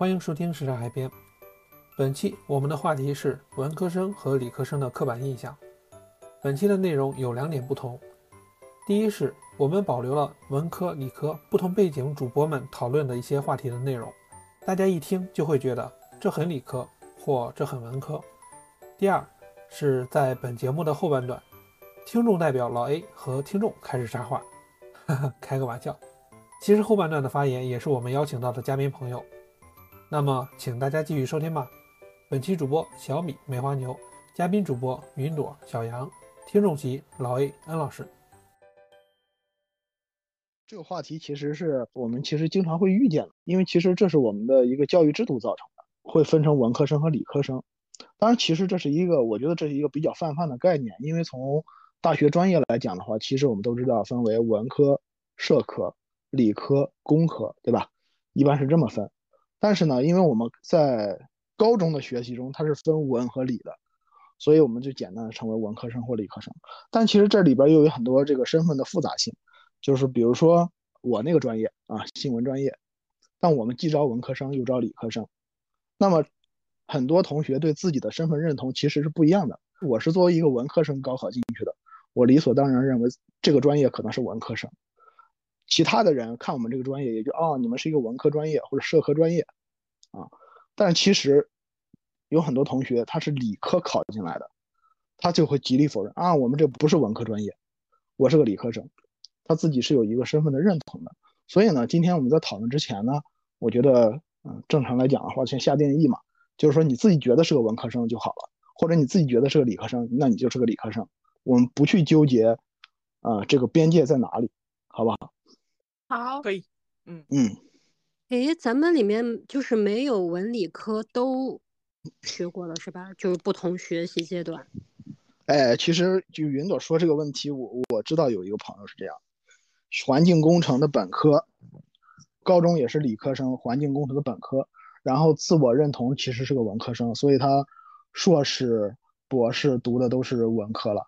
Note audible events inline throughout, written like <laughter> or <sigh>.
欢迎收听时尚海边。本期我们的话题是文科生和理科生的刻板印象。本期的内容有两点不同，第一是我们保留了文科、理科不同背景主播们讨论的一些话题的内容，大家一听就会觉得这很理科或这很文科。第二是在本节目的后半段，听众代表老 A 和听众开始插话，哈哈，开个玩笑。其实后半段的发言也是我们邀请到的嘉宾朋友。那么，请大家继续收听吧。本期主播小米、梅花牛，嘉宾主播云朵、小杨，听众席老 A、安老师。这个话题其实是我们其实经常会遇见的，因为其实这是我们的一个教育制度造成的，会分成文科生和理科生。当然，其实这是一个，我觉得这是一个比较泛泛的概念，因为从大学专业来讲的话，其实我们都知道分为文科、社科、理科、工科，对吧？一般是这么分。但是呢，因为我们在高中的学习中，它是分文和理的，所以我们就简单的称为文科生或理科生。但其实这里边又有很多这个身份的复杂性，就是比如说我那个专业啊，新闻专业，但我们既招文科生又招理科生，那么很多同学对自己的身份认同其实是不一样的。我是作为一个文科生高考进去的，我理所当然认为这个专业可能是文科生。其他的人看我们这个专业，也就哦，你们是一个文科专业或者社科专业，啊，但其实有很多同学他是理科考进来的，他就会极力否认啊，我们这不是文科专业，我是个理科生，他自己是有一个身份的认同的。所以呢，今天我们在讨论之前呢，我觉得，嗯，正常来讲的话，先下定义嘛，就是说你自己觉得是个文科生就好了，或者你自己觉得是个理科生，那你就是个理科生，我们不去纠结，啊，这个边界在哪里，好不好？好，可以，嗯嗯，哎，咱们里面就是没有文理科都学过了是吧？就是不同学习阶段。哎，其实就云朵说这个问题，我我知道有一个朋友是这样，环境工程的本科，高中也是理科生，环境工程的本科，然后自我认同其实是个文科生，所以他硕士、博士读的都是文科了，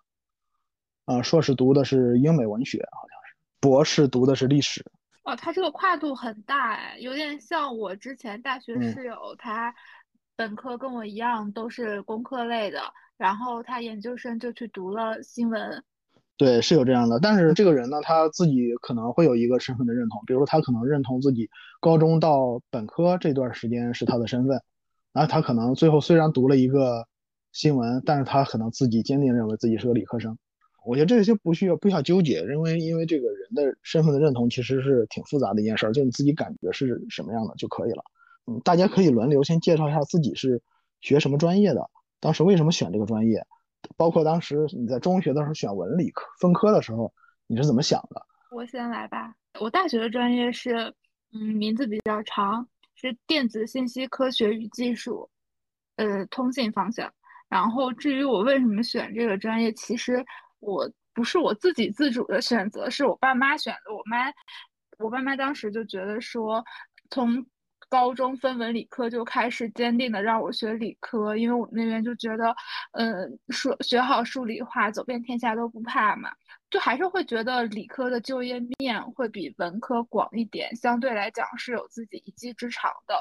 啊，硕士读的是英美文学，好像。博士读的是历史，哦，他这个跨度很大哎，有点像我之前大学嗯室友，他本科跟我一样都是工科类的，然后他研究生就去读了新闻。对，是有这样的。但是这个人呢，他自己可能会有一个身份的认同，比如说他可能认同自己高中到本科这段时间是他的身份，然后他可能最后虽然读了一个新闻，但是他可能自己坚定认为自己是个理科生。我觉得这些不需要不需要纠结，因为因为这个人的身份的认同其实是挺复杂的一件事儿，就你自己感觉是什么样的就可以了。嗯，大家可以轮流先介绍一下自己是学什么专业的，当时为什么选这个专业，包括当时你在中学的时候选文理科分科的时候你是怎么想的？我先来吧，我大学的专业是，嗯，名字比较长，是电子信息科学与技术，呃，通信方向。然后至于我为什么选这个专业，其实。我不是我自己自主的选择，是我爸妈选的。我妈，我爸妈当时就觉得说，从高中分文理科就开始坚定的让我学理科，因为我那边就觉得，嗯，数学好数理化，走遍天下都不怕嘛。就还是会觉得理科的就业面会比文科广一点，相对来讲是有自己一技之长的。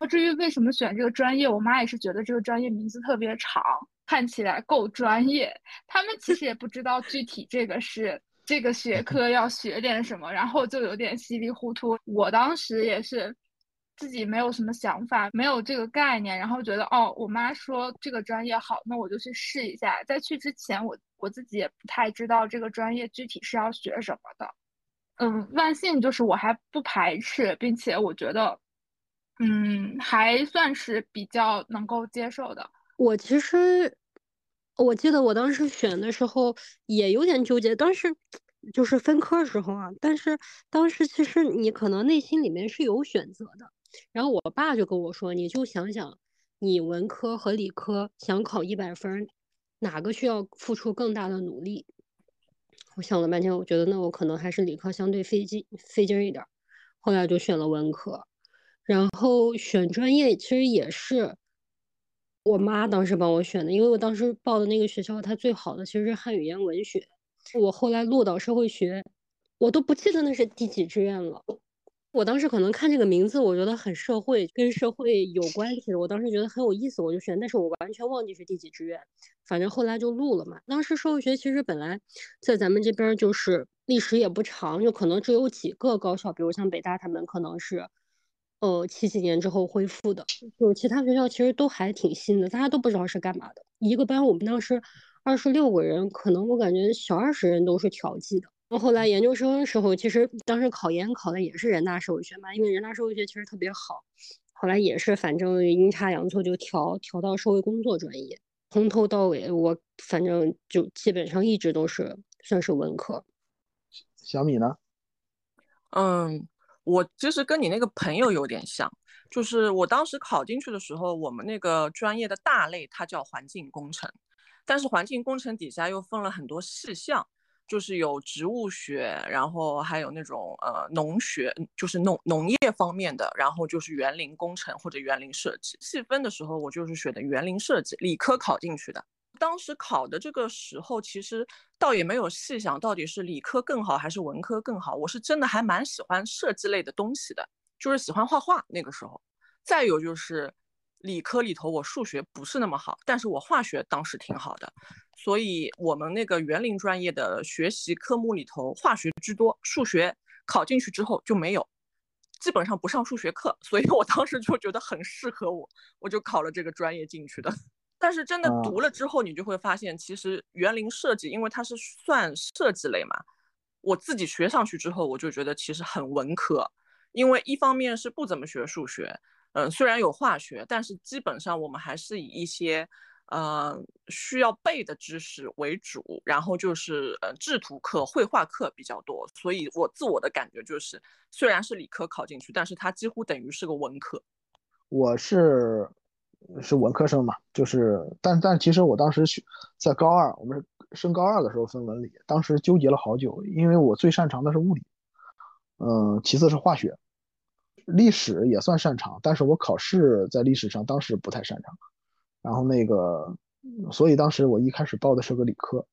那至于为什么选这个专业，我妈也是觉得这个专业名字特别长。看起来够专业，他们其 <laughs> 实也不知道具体这个是这个学 <laughs> 科要学点什么，然后就有点稀里糊涂。我当时也是自己没有什么想法，没有这个概念，然后觉得哦，我妈说这个专业好，那我就去试一下。在去之前，我我自己也不太知道这个专业具体是要学什么的。嗯，万幸就是我还不排斥，并且我觉得，嗯，还算是比较能够接受的。我其实我记得我当时选的时候也有点纠结，当时就是分科时候啊，但是当时其实你可能内心里面是有选择的。然后我爸就跟我说：“你就想想，你文科和理科想考一百分，哪个需要付出更大的努力？”我想了半天，我觉得那我可能还是理科相对费劲费劲一点。后来就选了文科，然后选专业其实也是。我妈当时帮我选的，因为我当时报的那个学校，它最好的其实是汉语言文学。我后来落到社会学，我都不记得那是第几志愿了。我当时可能看这个名字，我觉得很社会，跟社会有关系。我当时觉得很有意思，我就选。但是我完全忘记是第几志愿，反正后来就录了嘛。当时社会学其实本来在咱们这边就是历史也不长，就可能只有几个高校，比如像北大他们可能是，呃，七几年之后恢复的。就是其他学校其实都还挺新的，大家都不知道是干嘛的。一个班我们当时二十六个人，可能我感觉小二十人都是调剂的。后来研究生时候，其实当时考研考的也是人大社会学嘛，因为人大社会学其实特别好。后来也是反正阴差阳错就调调到社会工作专业，从头到尾我反正就基本上一直都是算是文科。小米呢？嗯，我其实跟你那个朋友有点像，就是我当时考进去的时候，我们那个专业的大类它叫环境工程，但是环境工程底下又分了很多细项。就是有植物学，然后还有那种呃农学，就是农农业方面的，然后就是园林工程或者园林设计。细分的时候，我就是选的园林设计，理科考进去的。当时考的这个时候，其实倒也没有细想到底是理科更好还是文科更好。我是真的还蛮喜欢设计类的东西的，就是喜欢画画那个时候。再有就是。理科里头我数学不是那么好，但是我化学当时挺好的，所以我们那个园林专业的学习科目里头化学居多，数学考进去之后就没有，基本上不上数学课，所以我当时就觉得很适合我，我就考了这个专业进去的。但是真的读了之后，你就会发现，其实园林设计，因为它是算设计类嘛，我自己学上去之后，我就觉得其实很文科，因为一方面是不怎么学数学。嗯，虽然有化学，但是基本上我们还是以一些，呃，需要背的知识为主，然后就是呃制图课、绘画课比较多。所以我自我的感觉就是，虽然是理科考进去，但是它几乎等于是个文科。我是是文科生嘛，就是，但但其实我当时在高二，我们升高二的时候分文理，当时纠结了好久，因为我最擅长的是物理，嗯，其次是化学。历史也算擅长，但是我考试在历史上当时不太擅长，然后那个，所以当时我一开始报的是个理科，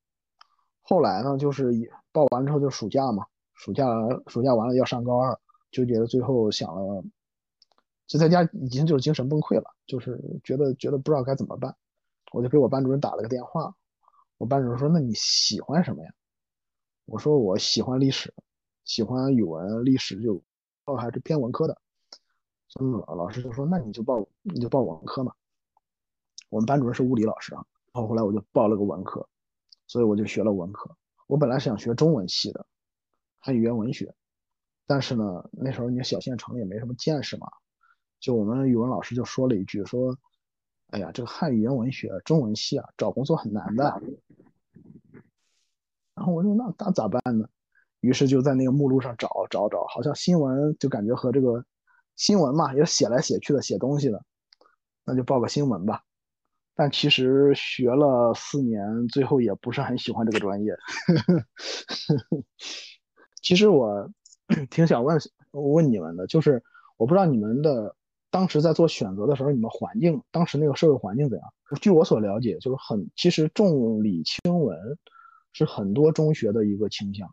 后来呢，就是报完之后就暑假嘛，暑假暑假完了要上高二，纠结的最后想了，就在家已经就是精神崩溃了，就是觉得觉得不知道该怎么办，我就给我班主任打了个电话，我班主任说那你喜欢什么呀？我说我喜欢历史，喜欢语文历史就，哦还是偏文科的。嗯，老师就说那你就报你就报文科嘛。我们班主任是物理老师啊，然后后来我就报了个文科，所以我就学了文科。我本来是想学中文系的，汉语言文学，但是呢，那时候你小县城也没什么见识嘛，就我们语文老师就说了一句说，哎呀，这个汉语言文学中文系啊，找工作很难的。然后我说那那咋办呢？于是就在那个目录上找找找，好像新闻就感觉和这个。新闻嘛，也写来写去的写东西的，那就报个新闻吧。但其实学了四年，最后也不是很喜欢这个专业。<laughs> 其实我 <clears throat> 挺想问问你们的，就是我不知道你们的当时在做选择的时候，你们环境当时那个社会环境怎样？据我所了解，就是很其实重理轻文是很多中学的一个倾向。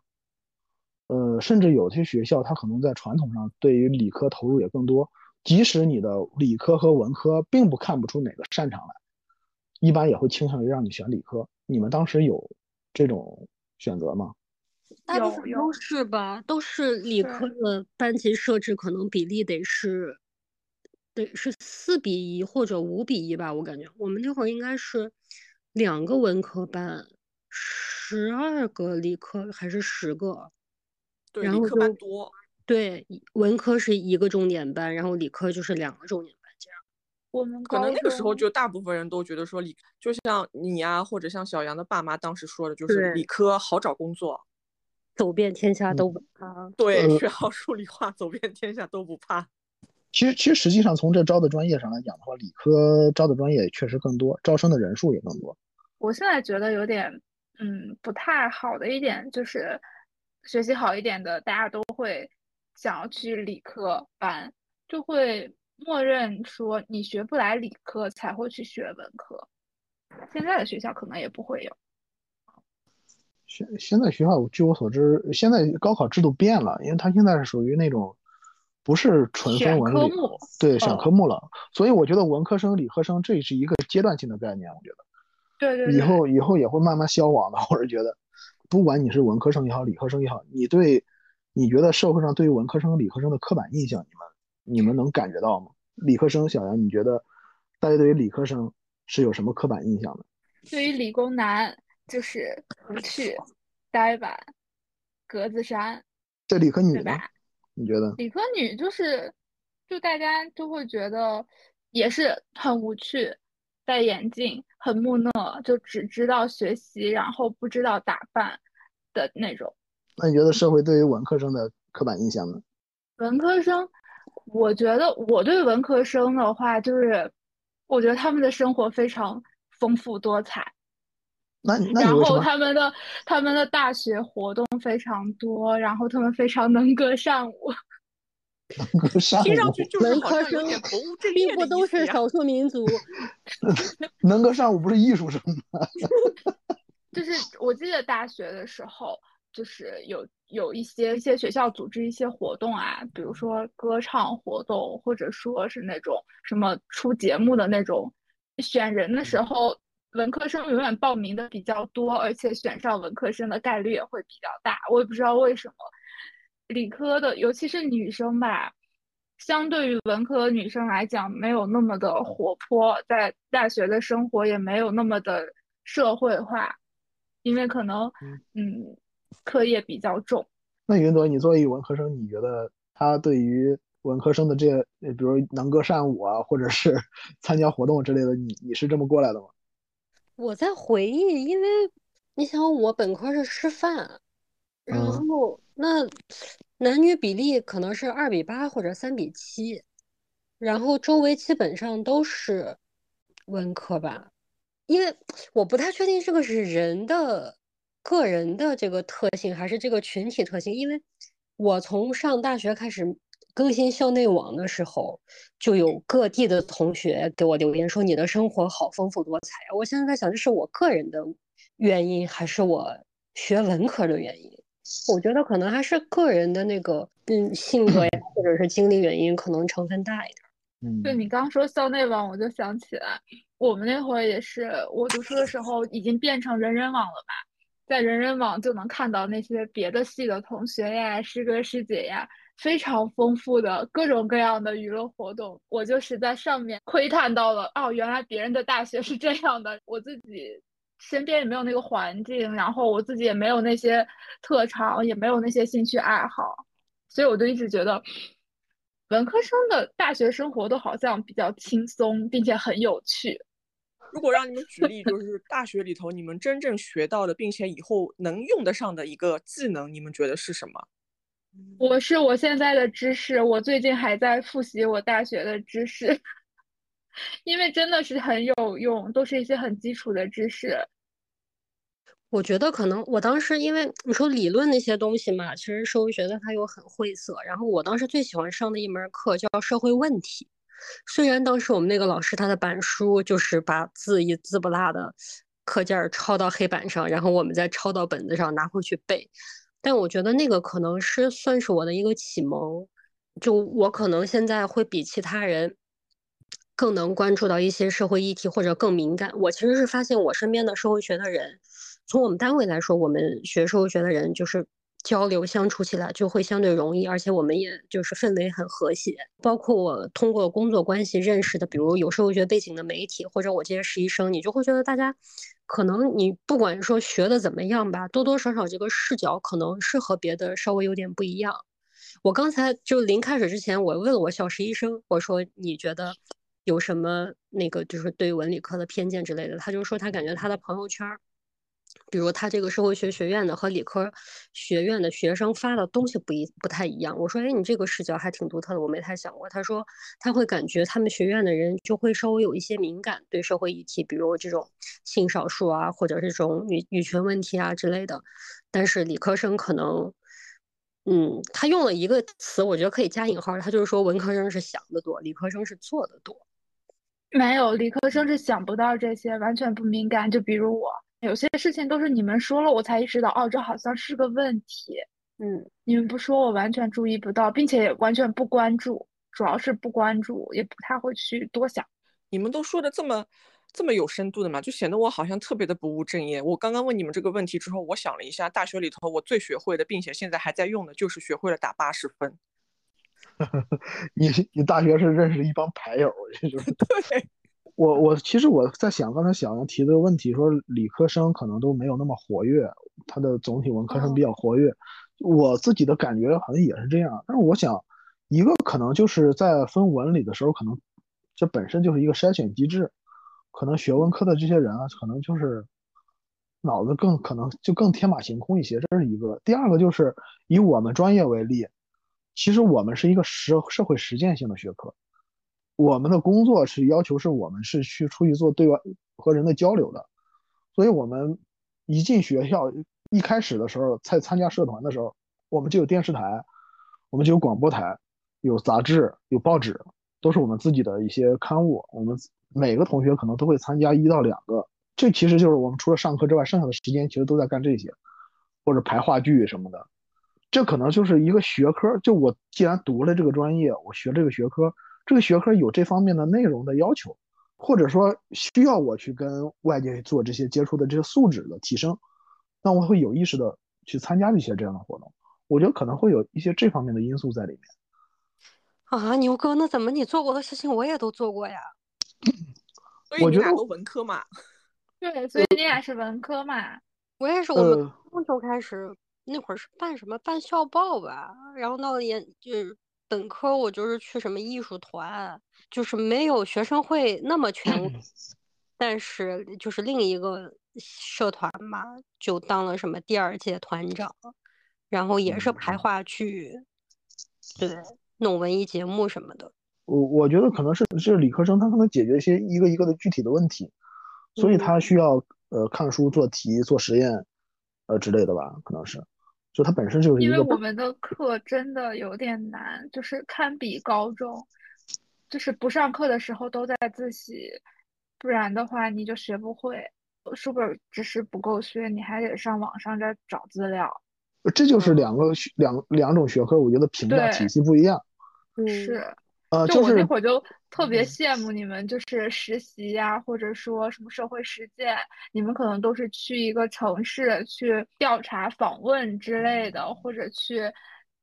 呃，甚至有些学校，它可能在传统上对于理科投入也更多。即使你的理科和文科并不看不出哪个擅长来，一般也会倾向于让你选理科。你们当时有这种选择吗？大部分都是吧，都是理科的班级设置，可能比例得是得是四比一或者五比一吧。我感觉我们那会儿应该是两个文科班，十二个理科还是十个。对然后班多，对，文科是一个重点班，然后理科就是两个重点班这样。我们可能那个时候就大部分人都觉得说理，就像你呀，或者像小杨的爸妈当时说的，就是理科好找工作，走遍天下都不怕。对，学好数理化，走遍天下都不怕。其实，其实实际上从这招的专业上来讲的话，理科招的专业确实更多，招生的人数也更多。我现在觉得有点，嗯，不太好的一点就是。学习好一点的，大家都会想要去理科班，就会默认说你学不来理科才会去学文科。现在的学校可能也不会有。现现在学校，据我所知，现在高考制度变了，因为它现在是属于那种不是纯分文理，科，对，选哦科目了。所以我觉得文科生、理科生这是一个阶段性的概念，我觉得对对对，以后以后也会慢慢消亡的。<laughs> 我是觉得，不管你是文科生也好，理科生也好，你对你觉得社会上对于文科生、理科生的刻板印象，你们你们能感觉到吗？理科生小杨，你觉得大家对于理科生是有什么刻板印象的？对于理工男就是无趣、呆板、格子衫，对理科女呢？你觉得？理科女就是，就大家就会觉得也是很无趣，戴眼镜，很木讷，就只知道学习，然后不知道打扮的那种。那你觉得社会对于文科生的刻板印象呢？文科生，我觉得我对文科生的话，就是我觉得他们的生活非常丰富多彩。那那然后？他们的他们的大学活动非常多，然后他们非常能歌善舞。上听上午去就是文科生好像有点不务正并不都是。少数民族。<laughs> 能歌善舞不是艺术生吗？<laughs> 就是我记得大学的时候，就是有有一些一些学校组织一些活动啊，比如说歌唱活动，或者说是那种什么出节目的那种，选人的时候，文科生永远报名的比较多，而且选上文科生的概率也会比较大。我也不知道为什么，理科的，尤其是女生吧，相对于文科女生来讲，没有那么的活泼，在大学的生活也没有那么的社会化，因为可能嗯课业比较重。那云朵，你作为文科生，你觉得他对于文科生的这比如能歌善舞啊，或者是 <laughs> 参加活动之类的，你你是这么过来的吗？我在回忆，因为你想，我本科是师范，然嗯。后那男女比例可能是二比八或者三比七，然后周围基本上都是文科吧，因为我不太确定这个是人的个人的这个特性，还是这个群体特性，因为我从上大学开始更新校内网的时候，就有各地的同学给我留言说你的生活好丰富多彩啊。我现在在想，这是我个人的原因，还是我学文科的原因？我觉得可能还是个人的那个嗯性格呀，或者是经历原因，可能成分大一点。嗯，对你刚说校内网，我就想起来，我们那会儿也是，我读书的时候已经变成人人网了吧，在人人网就能看到那些别的系的同学呀、师哥师姐呀，非常丰富的各种各样的娱乐活动。我就是在上面窥探到了，哦，原来别人的大学是这样的，我自己身边也没有那个环境，然后我自己也没有那些特长，也没有那些兴趣爱好，所以我就一直觉得。文科生的大学生活都好像比较轻松，并且很有趣。如果让你们举例，就是大学里头你们真正学到的，并且以后能用得上的一个技能，你们觉得是什么？我是我现在的知识，我最近还在复习我大学的知识，<laughs> 因为真的是很有用，都是一些很基础的知识。我觉得可能我当时因为你说理论那些东西嘛，其实社会学的它又很晦涩。然后我当时最喜欢上的一门课叫社会问题，虽然当时我们那个老师他的板书就是把字一字不落的课件抄到黑板上，然后我们再抄到本子上拿回去背，但我觉得那个可能是算是我的一个启蒙，就我可能现在会比其他人。更能关注到一些社会议题或者更敏感。我其实是发现我身边的社会学的人，从我们单位来说，我们学社会学的人就是交流相处起来就会相对容易，而且我们也就是氛围很和谐。包括我通过工作关系认识的，比如有社会学背景的媒体，或者我这些实习生，你就会觉得大家可能你不管说学的怎么样吧，多多少少这个视角可能是和别的稍微有点不一样。我刚才就临开始之前，我问了我小实习生，我说你觉得？有什么那个就是对文理科的偏见之类的，他就说他感觉他的朋友圈儿，比如他这个社会学学院的和理科学院的学生发的东西不一不太一样。我说，哎，你这个视角还挺独特的，我没太想过。他说他会感觉他们学院的人就会稍微有一些敏感，对社会议题，比如这种性少数啊，或者这种女女权问题啊之类的。但是理科生可能。嗯，他用了一个词，我觉得可以加引号，他就是说文科生是想的多，理科生是做的多。没有，理科生是想不到这些，完全不敏感。就比如我，有些事情都是你们说了我才意识到，哦，这好像是个问题。嗯，你们不说，我完全注意不到，并且也完全不关注，主要是不关注，也不太会去多想。你们都说的这么这么有深度的嘛，就显得我好像特别的不务正业。我刚刚问你们这个问题之后，我想了一下，大学里头我最学会的，并且现在还在用的，就是学会了打八十分。<laughs> 你你大学是认识一帮牌友，就是对。<laughs> 我我其实我在想，刚才小杨提这个问题，说理科生可能都没有那么活跃，他的总体文科生比较活跃。我自己的感觉好像也是这样，但是我想，一个可能就是在分文理的时候，可能这本身就是一个筛选机制，可能学文科的这些人啊，可能就是脑子更可能就更天马行空一些，这是一个。第二个就是以我们专业为例，其实我们是一个实社会实践性的学科。我们的工作是要求是我们是去出去做对外和人的交流的，所以我们一进学校，一开始的时候在参加社团的时候，我们就有电视台，我们就有广播台，有杂志，有报纸，都是我们自己的一些刊物。我们每个同学可能都会参加一到两个，这其实就是我们除了上课之外，剩下的时间其实都在干这些，或者排话剧什么的。这可能就是一个学科。就我既然读了这个专业，我学这个学科。这个学科有这方面的内容的要求，或者说需要我去跟外界做这些接触的这些素质的提升，那我会有意识的去参加一些这样的活动。我觉得可能会有一些这方面的因素在里面。啊，牛哥，那怎么你做过的事情我也都做过呀？所以你俩都文科嘛？<laughs> 对，所以你俩是文科嘛？我也是，我们初中开始那会儿是办什么办校报吧，然后到研就是。本科我就是去什么艺术团，就是没有学生会那么全，<clears throat> 但是就是另一个社团嘛，就当了什么第二届团长，然后也是排话剧，对，弄文艺节目什么的。我我觉得可能是是理科生，他可能解决一些一个一个的具体的问题，所以他需要呃看书做题做实验，呃之类的吧，可能是。就它本身就是因为我们的课真的有点难，就是堪比高中，就是不上课的时候都在自习，不然的话你就学不会，书本知识不够学，你还得上网上再找资料。这就是两个两两种学科，我觉得评价体系不一样。是。呃，就我那会儿就特别羡慕你们，就是实习呀，或者说什么社会实践，你们可能都是去一个城市去调查访问之类的，或者去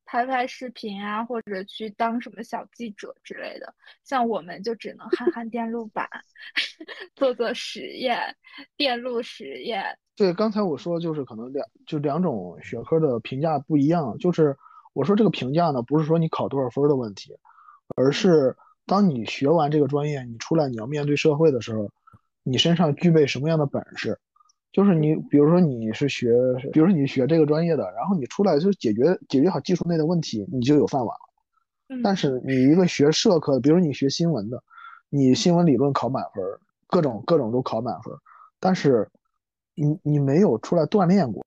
拍拍视频啊，或者去当什么小记者之类的。像我们就只能焊焊电路板，<laughs> 做做实验，电路实验。对，刚才我说就是可能两就两种学科的评价不一样，就是我说这个评价呢，不是说你考多少分的问题。而是当你学完这个专业，你出来你要面对社会的时候，你身上具备什么样的本事？就是你，比如说你是学，比如说你学这个专业的，然后你出来就解决解决好技术内的问题，你就有饭碗了。但是你一个学社科的，比如你学新闻的，你新闻理论考满分，各种各种都考满分，但是你你没有出来锻炼过，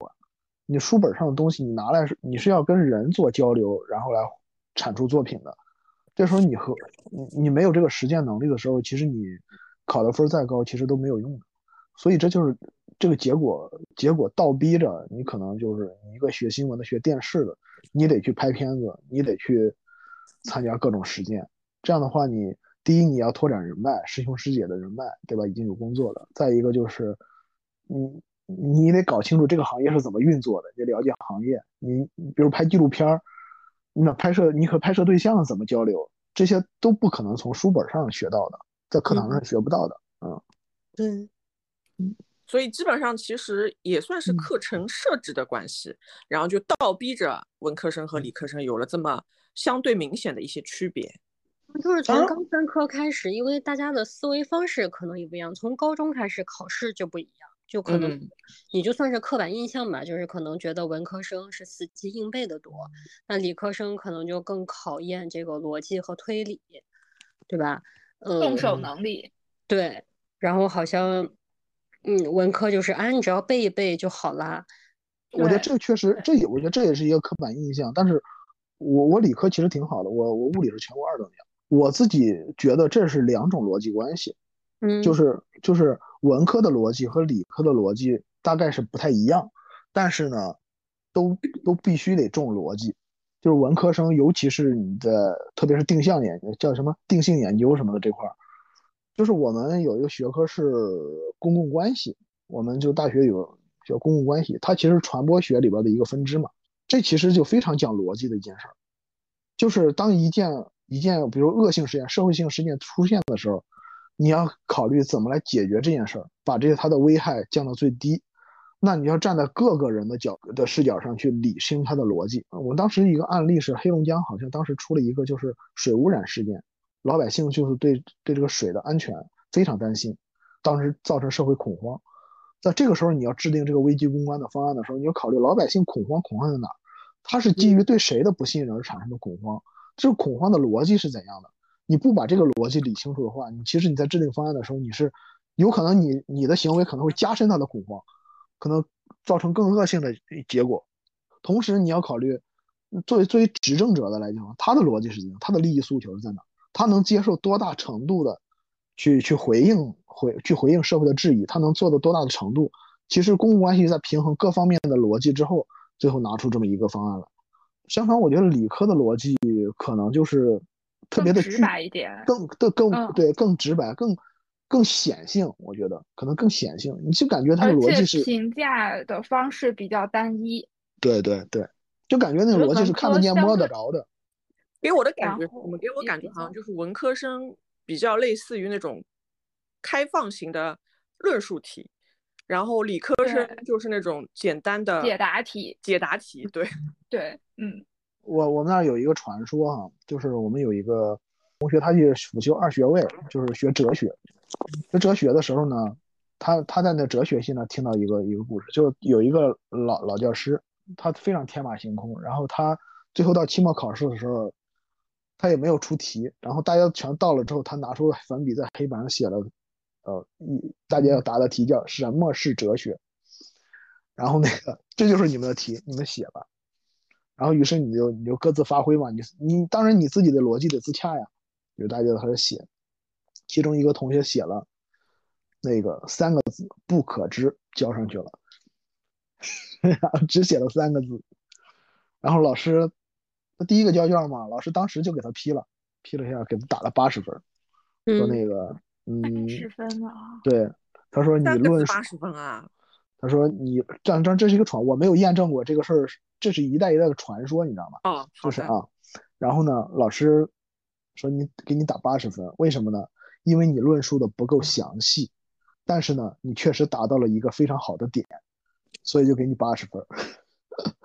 你书本上的东西你拿来是你是要跟人做交流，然后来产出作品的。这时候你和你你没有这个实践能力的时候，其实你考的分再高，其实都没有用的。所以这就是这个结果，结果倒逼着你可能就是你一个学新闻的、学电视的，你得去拍片子，你得去参加各种实践。这样的话，你第一你要拓展人脉，师兄师姐的人脉，对吧？已经有工作的。再一个就是你你得搞清楚这个行业是怎么运作的，你了解行业。你比如拍纪录片儿。那拍摄你和拍摄对象怎么交流？这些都不可能从书本上学到的，在课堂上学不到的。嗯，对，嗯，所以基本上其实也算是课程设置的关系，然后就倒逼着文科生和理科生有了这么相对明显的一些区别。就是从高三科开始，因为大家的思维方式可能也不一样，从高中开始考试就不一样。就可能，你就算是刻板印象吧，就是可能觉得文科生是死记硬背的多，那理科生可能就更考验这个逻辑和推理，对吧？呃，动手能力。对，然后好像，嗯，文科就是啊，你只要背一背就好啦。我觉得这确实，这也我觉得这也是一个刻板印象。但是，我我理科其实挺好的，我我物理是全国二等奖。我自己觉得这是两种逻辑关系，嗯，就是就是。文科的逻辑和理科的逻辑大概是不太一样，但是呢，都都必须得重逻辑，就是文科生，尤其是你的，特别是定向研究叫什么定性研究什么的这块儿，就是我们有一个学科是公共关系，我们就大学有叫公共关系，它其实传播学里边的一个分支嘛，这其实就非常讲逻辑的一件事儿，就是当一件一件比如恶性事件、社会性事件出现的时候，你要考虑怎么来解决这件事儿，把这些它的危害降到最低。那你要站在各个人的角的视角上去理清它的逻辑。我们当时一个案例是黑龙江，好像当时出了一个就是水污染事件，老百姓就是对对这个水的安全非常担心，当时造成社会恐慌。在这个时候，你要制定这个危机公关的方案的时候，你要考虑老百姓恐慌恐慌在哪儿，它是基于对谁的不信任而产生的恐慌，这个恐慌的逻辑是怎样的？你不把这个逻辑理清楚的话，你其实你在制定方案的时候，你是有可能你你的行为可能会加深他的恐慌。可能造成更恶性的结果，同时你要考虑，作为作为执政者的来讲，他的逻辑是怎样，他的利益诉求是在哪，他能接受多大程度的去去回应回去回应社会的质疑，他能做到多大的程度？其实公共关系在平衡各方面的逻辑之后，最后拿出这么一个方案来。相反，我觉得理科的逻辑可能就是特别的直白一点，更更更对更直白更。更显性，我觉得可能更显性，你就感觉它的逻辑是评价的方式比较单一。对对对，就感觉那个逻辑是看得见摸得着的。给我的感觉，我们给我感觉好像就是文科生比较类似于那种开放型的论述题，然后理科生就是那种简单的解答题。解答题，对 <laughs> 对，嗯。我我们那儿有一个传说哈，就是我们有一个同学，他去辅修二学位，就是学哲学。学哲学的时候呢，他他在那哲学系呢听到一个一个故事，就有一个老老教师，他非常天马行空，然后他最后到期末考试的时候，他也没有出题，然后大家全到了之后，他拿出粉笔在黑板上写了，呃，一大家要答的题叫什么是哲学，然后那个这就是你们的题，你们写吧，然后于是你就你就各自发挥嘛，你你当然你自己的逻辑得自洽呀，就大家开始写。其中一个同学写了那个三个字“不可知”，交上去了，<laughs> 然后只写了三个字，然后老师他第一个交卷嘛，老师当时就给他批了，批了一下，给他打了八十分，说那个嗯，八十分啊，对，他说你论八十分啊，他说你这这这是一个传，我没有验证过这个事儿，这是一代一代的传说，你知道吗？啊，就是啊，然后呢，老师说你给你打八十分，为什么呢？因为你论述的不够详细，但是呢，你确实达到了一个非常好的点，所以就给你八十分。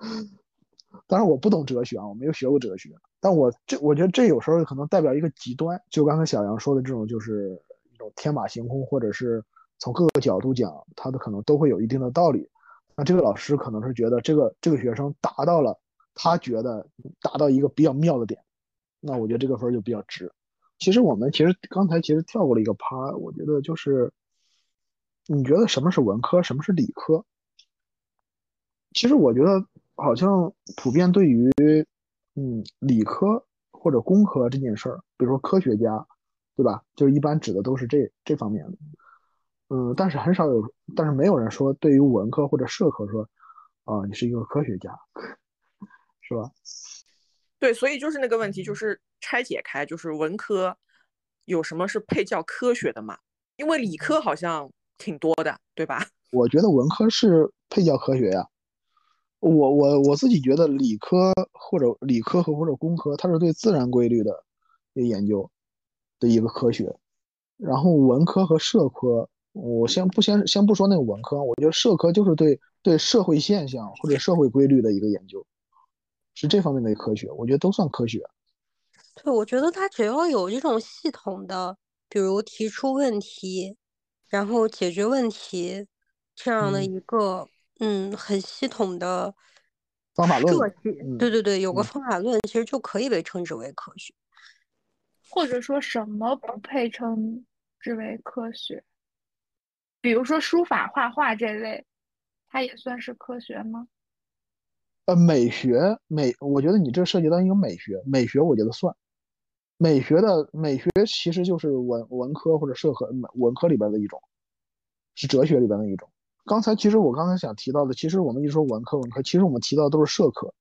<laughs> 当然我不懂哲学啊，我没有学过哲学，但我这我觉得这有时候可能代表一个极端，就刚才小杨说的这种，就是一种天马行空，或者是从各个角度讲，它的可能都会有一定的道理。那这个老师可能是觉得这个这个学生达到了他觉得达到一个比较妙的点，那我觉得这个分就比较值。其实我们其实刚才其实跳过了一个趴，我觉得就是，你觉得什么是文科，什么是理科？其实我觉得好像普遍对于，嗯，理科或者工科这件事儿，比如说科学家，对吧？就是一般指的都是这这方面的，嗯，但是很少有，但是没有人说对于文科或者社科说，啊，你是一个科学家，<laughs> 是吧？对，所以就是那个问题，就是拆解开，就是文科有什么是配叫科学的嘛？因为理科好像挺多的，对吧？<laughs> 我觉得文科是配叫科学呀。我我我自己觉得理科或者理科和或者工科，它是对自然规律的一个研究的一个科学。然后文科和社科，我先不先先不说那个文科，我觉得社科就是对对社会现象或者社会规律的一个研究。是这方面的科学，我觉得都算科学。对，我觉得它只要有这种系统的，比如提出问题，然后解决问题这样的一个，嗯，很系统的方法论。对对对，有个方法论，其实就可以被称之为科学。或者说什么不配称之为科学？比如说书法、画画这类，它也算是科学吗？呃，美学美，我觉得你这涉及到一个美学，美学我觉得算，美学的美学其实就是文文科或者社科文科里边的一种，是哲学里边的一种，刚才其实我刚才想提到的，其实我们一说文科文科，其实我们提到都是社科，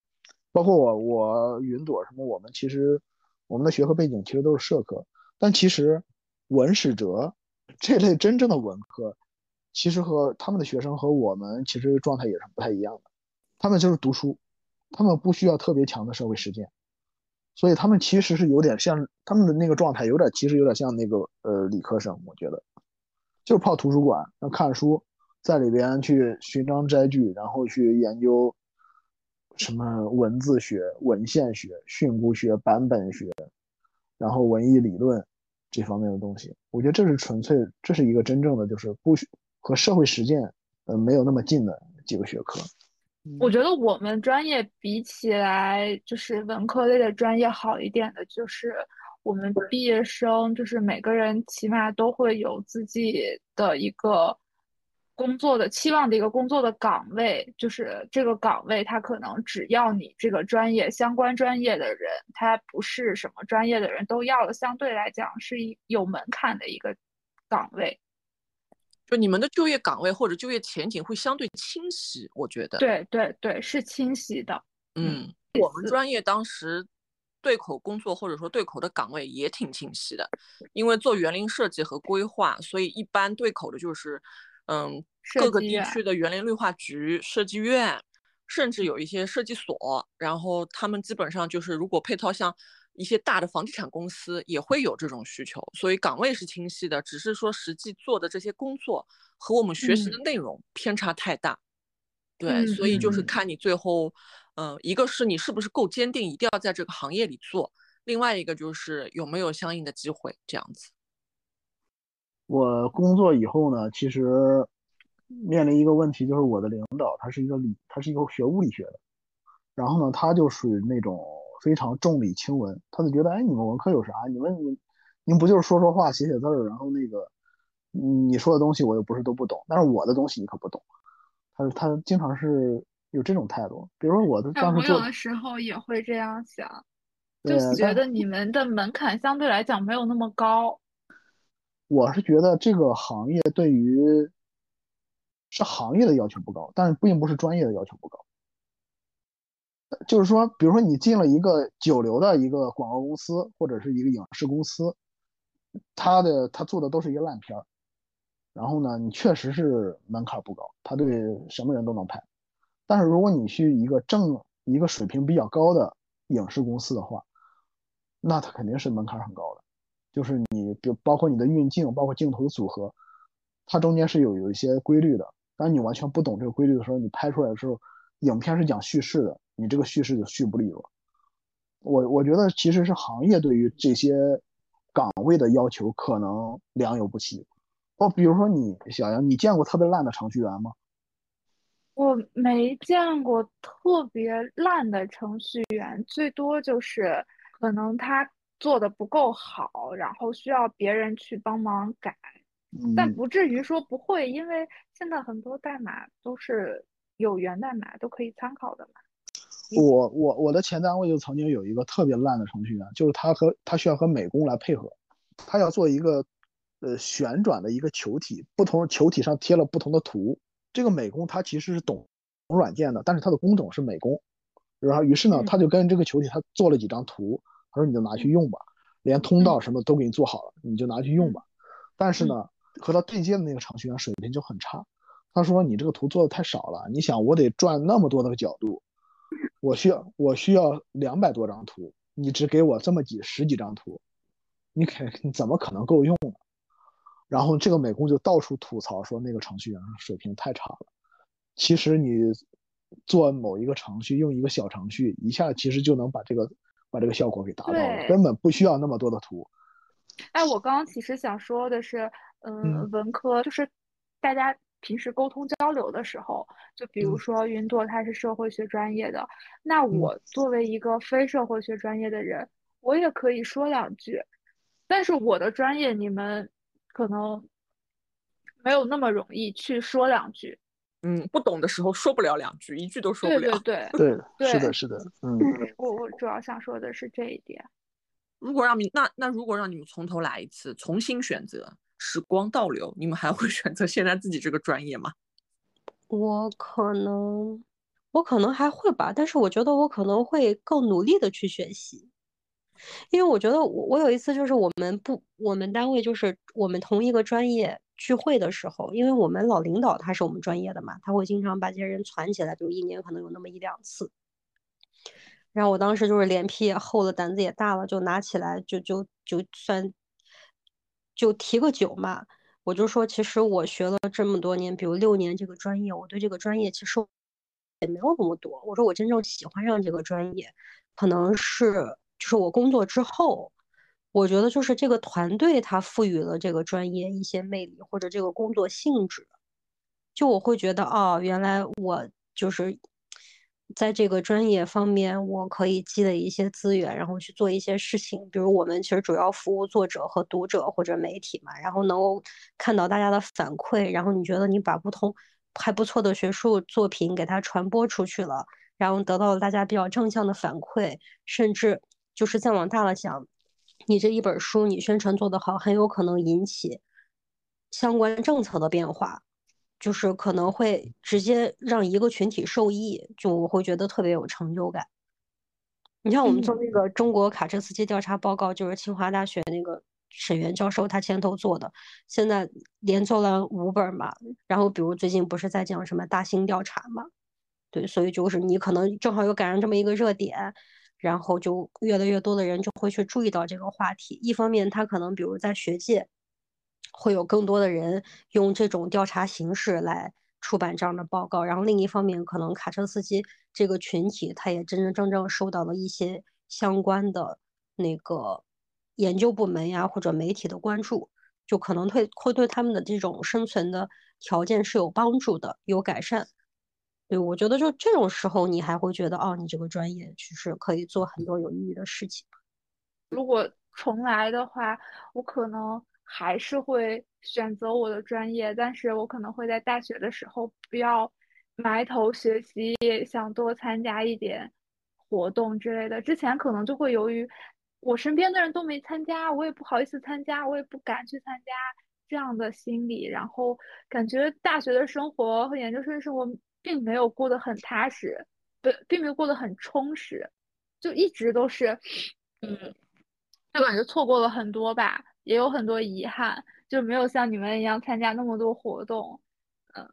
包括我我云朵什么，我们其实我们的学科背景其实都是社科，但其实文史哲这类真正的文科，其实和他们的学生和我们其实状态也是不太一样的，他们就是读书，他们不需要特别强的社会实践，所以他们其实是有点像他们的那个状态，有点其实有点像那个呃理科生，我觉得就是泡图书馆，那看书。在里边去寻章摘句，然后去研究什么文字学、文献学、训诂学、版本学，然后文艺理论这方面的东西。我觉得这是纯粹，这是一个真正的就是不和社会实践呃没有那么近的几个学科。我觉得我们专业比起来，就是文科类的专业好一点的，就是我们毕业生，就是每个人起码都会有自己的一个。工作的期望的一个工作的岗位，就是这个岗位，他可能只要你这个专业相关专业的人，他不是什么专业的人都要的，相对来讲是一有门槛的一个岗位。就你们的就业岗位或者就业前景会相对清晰，我觉得。对对对，是清晰的。嗯，我们专业当时对口工作或者说对口的岗位也挺清晰的，因为做园林设计和规划，所以一般对口的就是。嗯，各个地区的园林绿化局、设计院，甚至有一些设计所，然后他们基本上就是，如果配套像一些大的房地产公司也会有这种需求，所以岗位是清晰的，只是说实际做的这些工作和我们学习的内容偏差太大。对，所以就是看你最后，嗯，一个是你是不是够坚定，一定要在这个行业里做；，另外一个就是有没有相应的机会，这样子。我工作以后呢，其实面临一个问题，就是我的领导他是一个理，他是一个学物理学的，然后呢，他就属于那种非常重理轻文，他就觉得，哎，你们文科有啥？你们你你们不就是说说话、写写字儿，然后那个你说的东西我又不是都不懂，但是我的东西你可不懂。他他经常是有这种态度，比如说我的当时做的时候也会这样想，就觉得你们的门槛相对来讲没有那么高。我是觉得这个行业对于是行业的要求不高，但是并不是专业的要求不高。就是说，比如说你进了一个九流的一个广告公司或者是一个影视公司，他的他做的都是一个烂片儿，然后呢，你确实是门槛不高，他对什么人都能拍。但是如果你去一个正一个水平比较高的影视公司的话，那他肯定是门槛很高的。就是你，比包括你的运镜，包括镜头的组合，它中间是有有一些规律的。当你完全不懂这个规律的时候，你拍出来的时候，影片是讲叙事的，你这个叙事就叙不利落。我我觉得其实是行业对于这些岗位的要求可能良莠不齐。哦，比如说你小杨，你见过特别烂的程序员吗？我没见过特别烂的程序员，最多就是可能他。做的不够好，然后需要别人去帮忙改，但不至于说不会，因为现在很多代码都是有源代码都可以参考的嘛。我我我的前单位就曾经有一个特别烂的程序员，就是他和他需要和美工来配合，他要做一个呃旋转的一个球体，不同球体上贴了不同的图。这个美工他其实是懂懂软件的，但是他的工种是美工，然后于是呢，他就跟这个球体他做了几张图。他说：“你就拿去用吧，连通道什么都给你做好了，你就拿去用吧。”但是呢，和他对接的那个程序员水平就很差。他说：“你这个图做的太少了，你想我得转那么多的角度，我需要我需要两百多张图，你只给我这么几十几张图，你肯怎么可能够用呢？”然后这个美工就到处吐槽说那个程序员水平太差了。其实你做某一个程序，用一个小程序，一下其实就能把这个。把这个效果给达到了，根本不需要那么多的图。哎，我刚刚其实想说的是，嗯，文科就是大家平时沟通交流的时候，就比如说云朵他是社会学专业的，那我作为一个非社会学专业的人，我也可以说两句，但是我的专业你们可能没有那么容易去说两句。嗯，不懂的时候说不了两句，一句都说不了。对 <laughs> 对对，是的，是的。嗯，我我主要想说的是这一点。如果让你那那如果让你们从头来一次，重新选择，时光倒流，你们还会 <laughs> 选择现在自己这个专业吗？我可能，我可能还会吧，但是我觉得我可能会更努力的去学习，因为我觉得我我有一次就是我们不我们单位就是我们同一个专业聚会的时候，因为我们老领导他是我们专业的嘛，他会经常把这些人攒起来，就一年可能有那么一两次。然后我当时就是脸皮也厚了，胆子也大了，就拿起来就就就算就提个酒嘛。我就说，其实我学了这么多年，比如六年这个专业，我对这个专业其实也没有那么多。我说我真正喜欢上这个专业，可能是就是我工作之后，我觉得就是这个团队它赋予了这个专业一些魅力，或者这个工作性质，就我会觉得哦，原来我就是。在这个专业方面，我可以积累一些资源，然后去做一些事情。比如我们其实主要服务作者和读者或者媒体嘛，然后能够看到大家的反馈，然后你觉得你把不同还不错的学术作品给它传播出去了，然后得到了大家比较正向的反馈，甚至就是再往大了讲，你这一本书你宣传做得好，很有可能引起相关政策的变化。就是可能会直接让一个群体受益，就我会觉得特别有成就感。你像我们做那个中国卡车司机调查报告，就是清华大学那个沈源教授他牵头做的，现在连做了五本嘛。然后比如最近不是在讲什么大兴调查嘛，对，所以就是你可能正好又赶上这么一个热点，然后就越来越多的人就会去注意到这个话题。一方面他可能比如在学界。会有更多的人用这种调查形式来出版这样的报告，然后另一方面，可能卡车司机这个群体，他也真真正正受到了一些相关的那个研究部门呀或者媒体的关注，就可能会会对他们的这种生存的条件是有帮助的，有改善。对，我觉得就这种时候，你还会觉得哦，你这个专业其实可以做很多有意义的事情。如果重来的话，我可能。还是会选择我的专业，但是我可能会在大学的时候不要埋头学习，想多参加一点活动之类的。之前可能就会由于我身边的人都没参加，我也不好意思参加，我也不敢去参加这样的心理，然后感觉大学的生活和研究生生活并没有过得很踏实，不，并没有过得很充实，就一直都是，嗯，就感觉错过了很多吧。也有很多遗憾，就没有像你们一样参加那么多活动，嗯，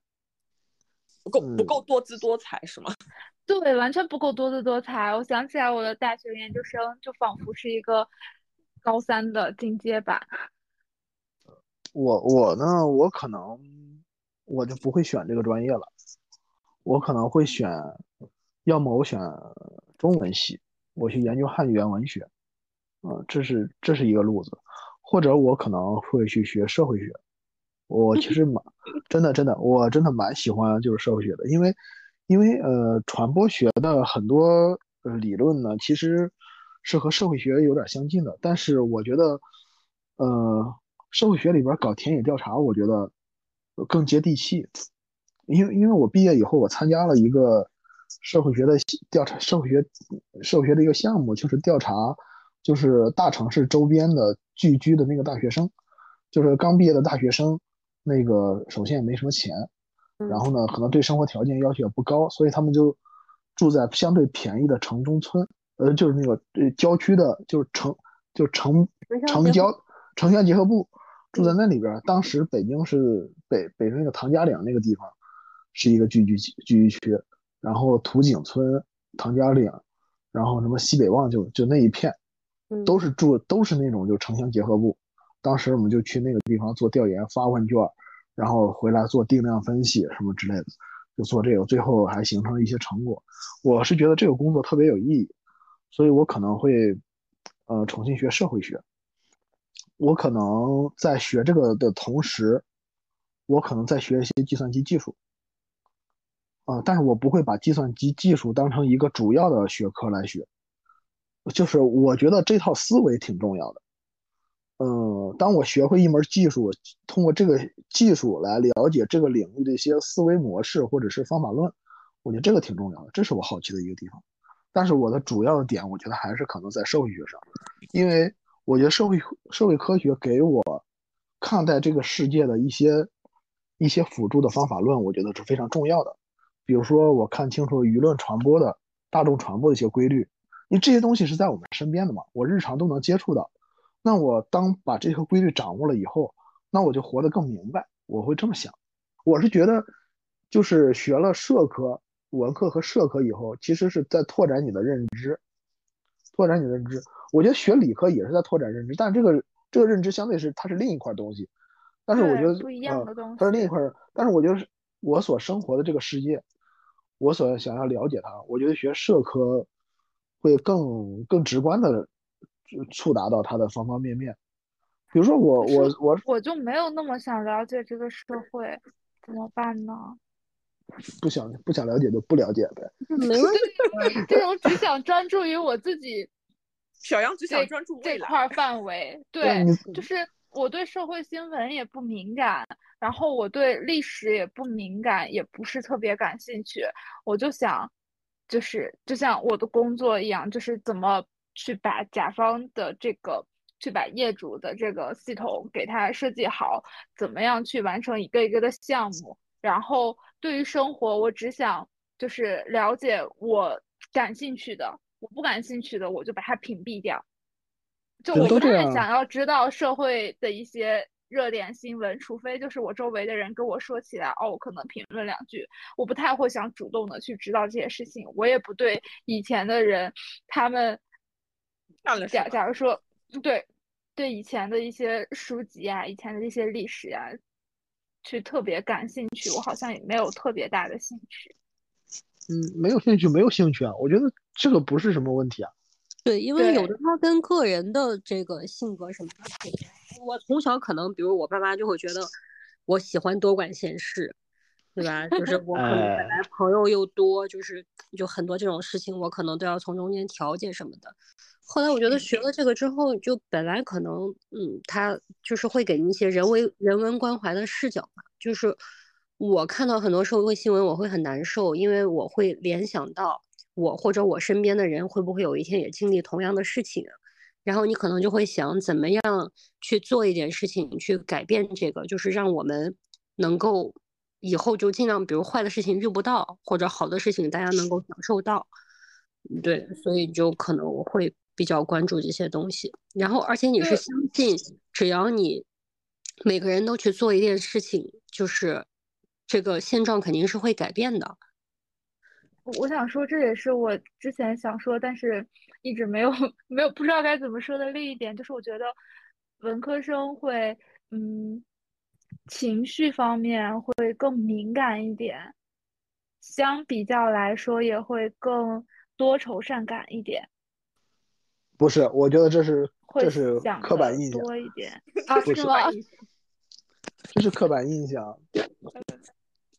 不够不够多姿多彩是吗？<laughs> 对，完全不够多姿多彩。我想起来，我的大学研究生就仿佛是一个高三的进阶版。我我呢，我可能我就不会选这个专业了，我可能会选，要么我选中文系，我去研究汉语言文学，嗯，这是这是一个路子。或者我可能会去学社会学，我其实蛮真的真的，我真的蛮喜欢就是社会学的，因为因为呃传播学的很多呃理论呢，其实是和社会学有点相近的，但是我觉得呃社会学里边搞田野调查，我觉得更接地气，因为因为我毕业以后，我参加了一个社会学的调查，社会学社会学的一个项目，就是调查。就是大城市周边的聚居的那个大学生，就是刚毕业的大学生，那个首先也没什么钱，然后呢，可能对生活条件要求也不高，所以他们就住在相对便宜的城中村，呃，就是那个呃郊区的，就是城，就城城郊城乡结合部，住在那里边。当时北京是北北那个唐家岭那个地方，是一个聚居聚居区，然后土井村、唐家岭，然后什么西北旺，就就那一片。都是住，都是那种就城乡结合部。当时我们就去那个地方做调研，发问卷，然后回来做定量分析什么之类的，就做这个，最后还形成了一些成果。我是觉得这个工作特别有意义，所以我可能会，呃，重新学社会学。我可能在学这个的同时，我可能在学一些计算机技术，啊，但是我不会把计算机技术当成一个主要的学科来学。就是我觉得这套思维挺重要的，嗯，当我学会一门技术，通过这个技术来了解这个领域的一些思维模式或者是方法论，我觉得这个挺重要的，这是我好奇的一个地方。但是我的主要的点，我觉得还是可能在社会学上，因为我觉得社会社会科学给我看待这个世界的一些一些辅助的方法论，我觉得是非常重要的。比如说，我看清楚舆论传播的大众传播的一些规律，因为这些东西是在我们身边的嘛，我日常都能接触到。那我当把这些规律掌握了以后，那我就活得更明白。我会这么想，我是觉得，就是学了社科、文科和社科以后，其实是在拓展你的认知，拓展你的认知。我觉得学理科也是在拓展认知，但这个这个认知相对是它是另一块东西。但是我觉得不一样的东西，它是另一块。但是我觉得我所生活的这个世界，我所想要了解它，我觉得学社科会更更直观的触达到它的方方面面。比如说我我我我就没有那么想了解这个社会，怎么办呢？不想不想了解就不了解呗。<laughs> 没问题，<laughs> 这种只想专注于我自己。小杨只想专注这块范围，<laughs> 对，就是我对社会新闻也不敏感，然后我对历史也不敏感，也不是特别感兴趣。我就想，就是就像我的工作一样，就是怎么去把甲方的这个。去把业主的这个系统给他设计好，怎么样去完成一个一个的项目？然后对于生活，我只想就是了解我感兴趣的，我不感兴趣的我就把它屏蔽掉。就我不太想要知道社会的一些热点新闻，除非就是我周围的人跟我说起来，哦，我可能评论两句。我不太会想主动的去知道这些事情。我也不对以前的人，他们假假如说对。对以前的一些书籍啊，以前的一些历史啊，去特别感兴趣，我好像也没有特别大的兴趣。嗯，没有兴趣，没有兴趣啊，我觉得这个不是什么问题啊。对，因为有的他跟个人的这个性格什么的。我从小可能，比如我爸妈就会觉得我喜欢多管闲事，对吧？就 <laughs> 是我可能本来朋友又多，就是就很多这种事情，我可能都要从中间调解什么的。后来我觉得学了这个之后，就本来可能，嗯，他就是会给你一些人为人文关怀的视角嘛。就是我看到很多社会新闻，我会很难受，因为我会联想到我或者我身边的人会不会有一天也经历同样的事情，然后你可能就会想怎么样去做一点事情去改变这个，就是让我们能够以后就尽量，比如坏的事情遇不到，或者好的事情大家能够享受到。对，所以就可能我会。比较关注这些东西，然后而且你是相信，只要你每个人都去做一件事情，就是这个现状肯定是会改变的。我想说，这也是我之前想说，但是一直没有 <laughs> 没有不知道该怎么说的另一点，就是我觉得文科生会嗯情绪方面会更敏感一点，相比较来说也会更多愁善感一点。不是，我觉得这是这是刻板印象多一点 <laughs> 啊，是吗？<laughs> 这是刻板印象。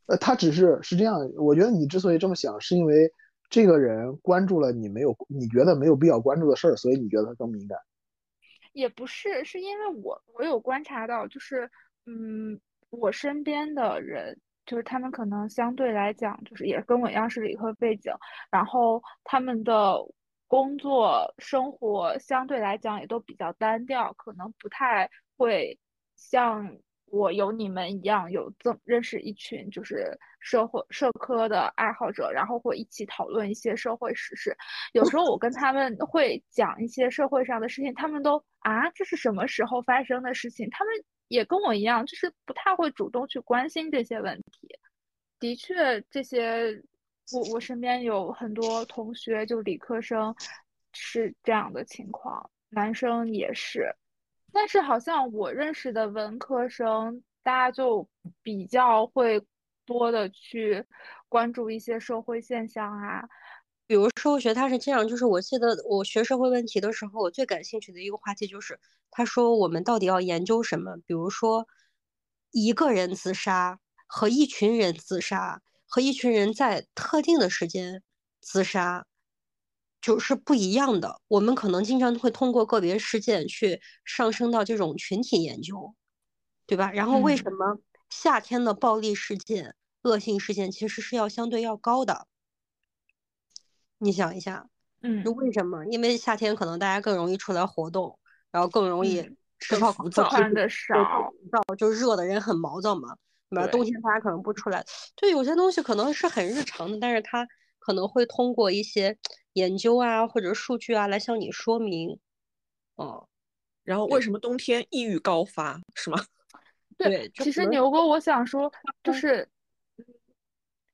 呃，他只是是这样，我觉得你之所以这么想，是因为这个人关注了你没有你觉得没有必要关注的事儿，所以你觉得他更敏感。也不是，是因为我我有观察到，就是嗯，我身边的人，就是他们可能相对来讲，就是也跟我一样是理科背景，然后他们的。工作生活相对来讲也都比较单调，可能不太会像我有你们一样有这认识一群就是社会社科的爱好者，然后会一起讨论一些社会时事。有时候我跟他们会讲一些社会上的事情，他们都啊这是什么时候发生的事情？他们也跟我一样，就是不太会主动去关心这些问题。的确，这些。我我身边有很多同学，就理科生是这样的情况，男生也是，但是好像我认识的文科生，大家就比较会多的去关注一些社会现象啊，比如社会学，它是这样，就是我记得我学社会问题的时候，我最感兴趣的一个话题就是，他说我们到底要研究什么？比如说一个人自杀和一群人自杀。和一群人在特定的时间自杀，就是不一样的。我们可能经常会通过个别事件去上升到这种群体研究，对吧？然后为什么夏天的暴力事件、恶性事件其实是要相对要高的？你想一下，嗯，为什么？因为夏天可能大家更容易出来活动，然后更容易吃烧烤、穿的少，就热的人很毛躁嘛。对吧？冬天大家可能不出来，对，有些东西可能是很日常的，但是它可能会通过一些研究啊或者数据啊来向你说明。哦，然后为什么冬天抑郁高发是吗？<laughs> 对，其实牛哥，我想说，<laughs> 就嗯是，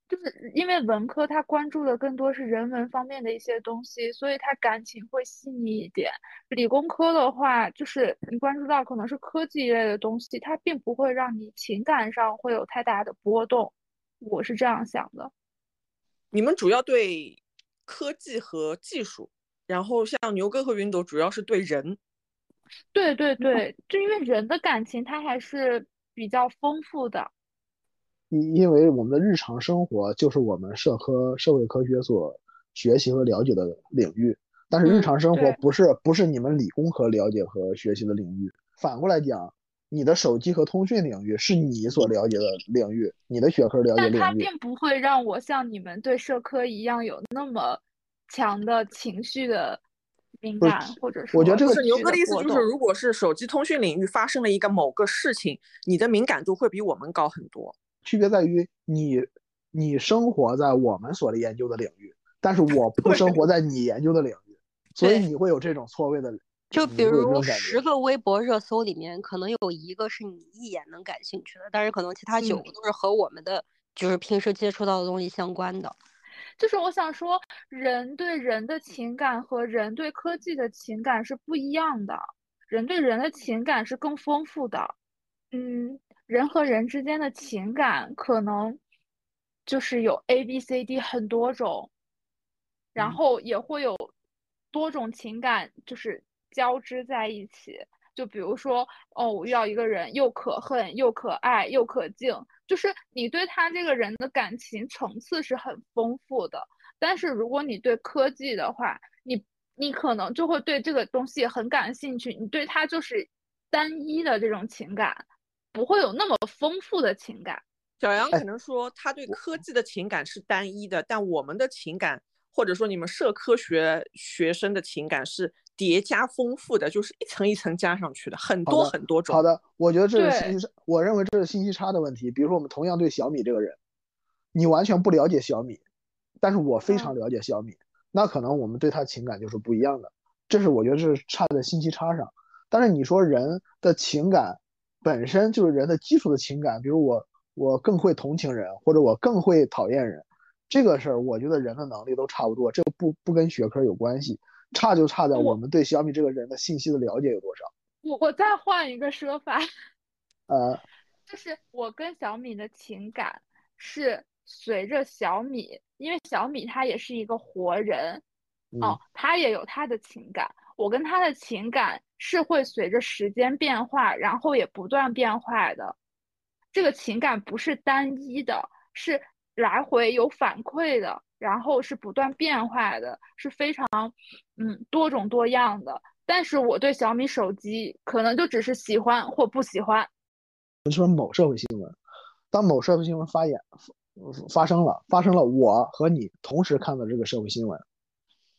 就是因为文科他关注的更多是人文方面的一些东西，所以他感情会细腻一点。理工科的话，就是你关注到可能是科技一类的东西，它并不会让你情感上会有太大的波动。我是这样想的。你们主要对科技和技术，然后像牛哥和云朵主要是对人。对对对，就因为人的感情它还是比较丰富的。因因为我们的日常生活就是我们社科社会科学所学习和了解的领域，但是日嗯常生活不是不是你们理工科了解和学习的领域。反过来讲，你的手机和通讯领域是你所了解的领域，你的学科了解但它领域。并不会让我像你们对社科一样有那么强的情绪的敏感，或者是我觉得这个是牛哥的意思就是，如果是手机通讯领域发生了一个某个事情，你的敏感度会比我们高很多。区别在于你你生活在我们所研究的领域，但是我不生活在你研究的领域，所以你会有这种错位的，就比如。十个微博热搜里面，可能有一个是你一眼能感兴趣的，但是可能其他九嗯个都是和我们的就是平时接触到的东西相关的。就是我想说，人对人的情感和人对科技的情感是不一样的，人对人的情感是更丰富的。嗯，人和人之间的情感可能就是有 A、B、C、D 很多种，然嗯后也会有多种情感就是交织在一起。就比如说，哦，我遇到一个人，又可恨又可爱又可敬，就是你对他这个人的感情层次是很丰富的。但是如果你对科技的话，你你可能就会对这个东西很感兴趣，你对它就是单一的这种情感，不会有那么丰富的情感。哎小杨可能说他对科技的情感是单一的，但我们的情感，或者说你们社科学学生的情感是叠加丰富的，就是一层一层加上去的，很多很多种。好的，我觉得这是信息差，我认为这是信息差的问题。比如说，我们同样对小米这个人，你完全不了解小米，但是我非常了解小米，那可能我们对他情感就是不一样的。这是我觉得这是差在信息差上。但是你说人的情感本身就是人的基础的情感，比如我我更会同情人，或者我更会讨厌人，这个事儿我觉得人的能力都差不多，这个不不跟学科有关系，差就差在我我们对小米这个人的信息的了解有多少。我我再换一个说法，<laughs> 呃，就是我跟小米的情感是随着小米，因为小米他也是一个活人，哦嗯，他也有他的情感，我跟他的情感是会随着时间变化，然后也不断变化的。这个情感不是单一的，是来回有反馈的，然后是不断变化的，是非常嗯多种多样的。但是我对小米手机可能就只是喜欢或不喜欢。说某社会新闻，当某社会新闻发言发生了，发生了，我和你同时看到这个社会新闻，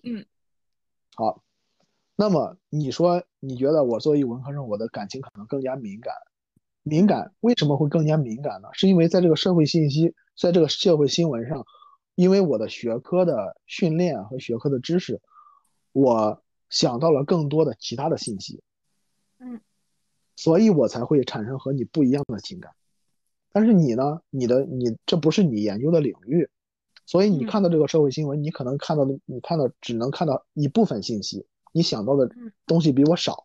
嗯，好，那么你说你觉得我作为一文科生，我的感情可能更加敏感，敏感为什么会更加敏感呢？是因为在这个社会信息，在这个社会新闻上，因为我的学科的训练和学科的知识，我想到了更多的其他的信息，嗯，所以我才会产生和你不一样的情感。但是你呢？你的你这不是你研究的领域，所以你嗯看到这个社会新闻，你可能看到的，你看到只能看到一部分信息，你想到的嗯东西比我少，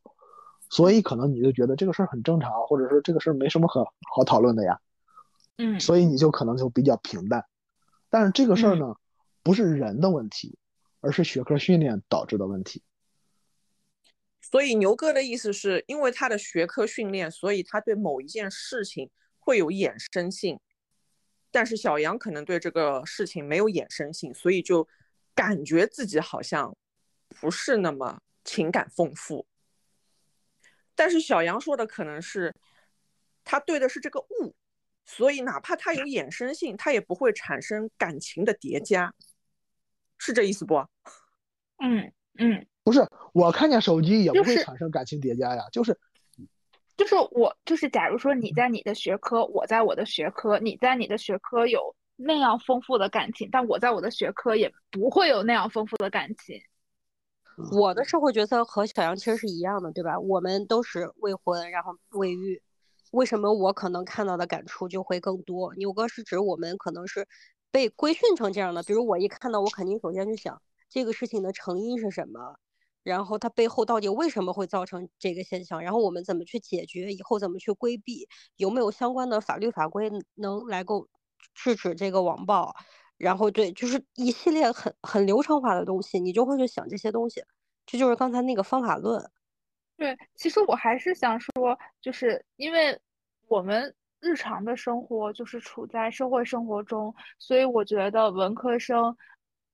所以可能你就觉得这个事儿很正常，或者说这个事儿没什么可好讨论的呀，嗯所以你就可能就比较平淡。但是这个事儿嗯呢，不是人的问题，而是学科训练导致的问题。所以牛哥的意思是因为他的学科训练，所以他对某一件事情会有衍生性，但是小杨可能对这个事情没有衍生性，所以就感觉自己好像不是那么情感丰富。但是小杨说的可能是他对的是这个物，所以哪怕它有衍生性，它也不会产生感情的叠加，是这意思不？嗯嗯，不是我看见手机也不会产生感情叠加呀，就是就是我就是假如说你在你的学科，我在我的学科，你在你的学科有那样丰富的感情，但我在我的学科也不会有那样丰富的感情。我的社会角色和小杨其实是一样的，对吧？我们都是未婚，然后未育，为什么我可能看到的感触就会更多？牛哥是指我们可能是被规训成这样的，比如我一看到，我肯定首先就想这个事情的成因是什么，然后它背后到底为什么会造成这个现象，然后我们怎么去解决，以后怎么去规避，有没有相关的法律法规能来够制止这个网暴？然后对，就是一系列很很流程化的东西，你就会去想这些东西，这就是刚才那个方法论。对，其实我还是想说，就是因为我们日常的生活就是处在社会生活中，所以我觉得文科生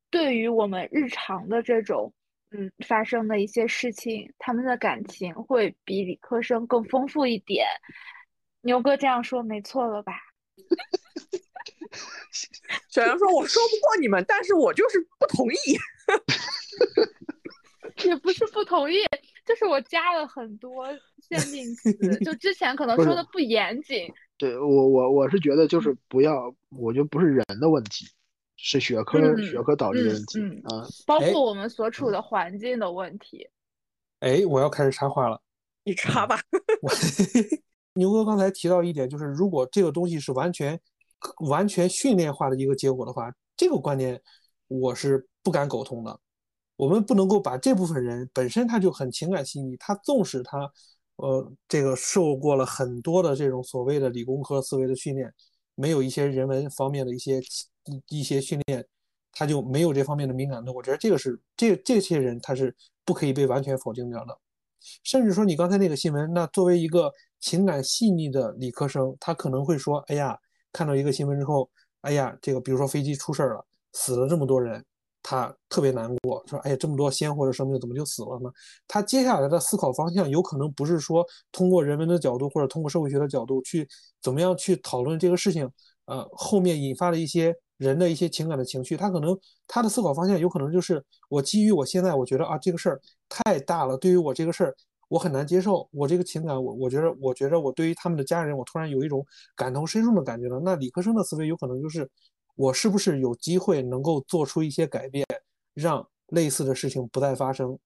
对于我们日常的这种嗯发生的一些事情，他们的感情会比理科生更丰富一点。牛哥这样说没错了吧？<laughs> 小杨说：“我说不过你们，但是我就是不同意。<laughs> 也不是不同意，就是我加了很多限定词，就之前可能说的不严谨。对我，我我是觉得就是不要，我觉得不是人的问题，是学科学科导致的问题啊，包括我们所处的环境的问题。哎，我要开始插话了，你插吧。<laughs> 牛哥刚才提到一点，就是如果这个东西是完全。完全训练化的一个结果的话，这个观点我是不敢苟同的。我们不能够把这部分人本身他就很情感细腻，他纵使他呃这个受过了很多的这种所谓的理工科思维的训练，没有一些人文方面的一些一一些训练，他就没有这方面的敏感度。我觉得这个是这这些人他是不可以被完全否定掉的。甚至说你刚才那个新闻，那作为一个情感细腻的理科生，他可能会说：“哎呀。”看到一个新闻之后，哎呀，这个比如说飞机出事儿了，死了这么多人，他特别难过，说，哎呀，这么多鲜活的生命怎么就死了呢？他接下来的思考方向有可能不是说通过人文的角度或者通过社会学的角度去怎么样去讨论这个事情，呃，后面引发的一些人的一些情感的情绪，他可能他的思考方向有可能就是我基于我现在我觉得啊这个事儿太大了，对于我这个事儿。我很难接受，我这个情感，我我觉得，我觉得我对于他们的家人，我突然有一种感同身受的感觉了。那理科生的思维有可能就是，我是不是有机会能够做出一些改变，让类似的事情不再发生？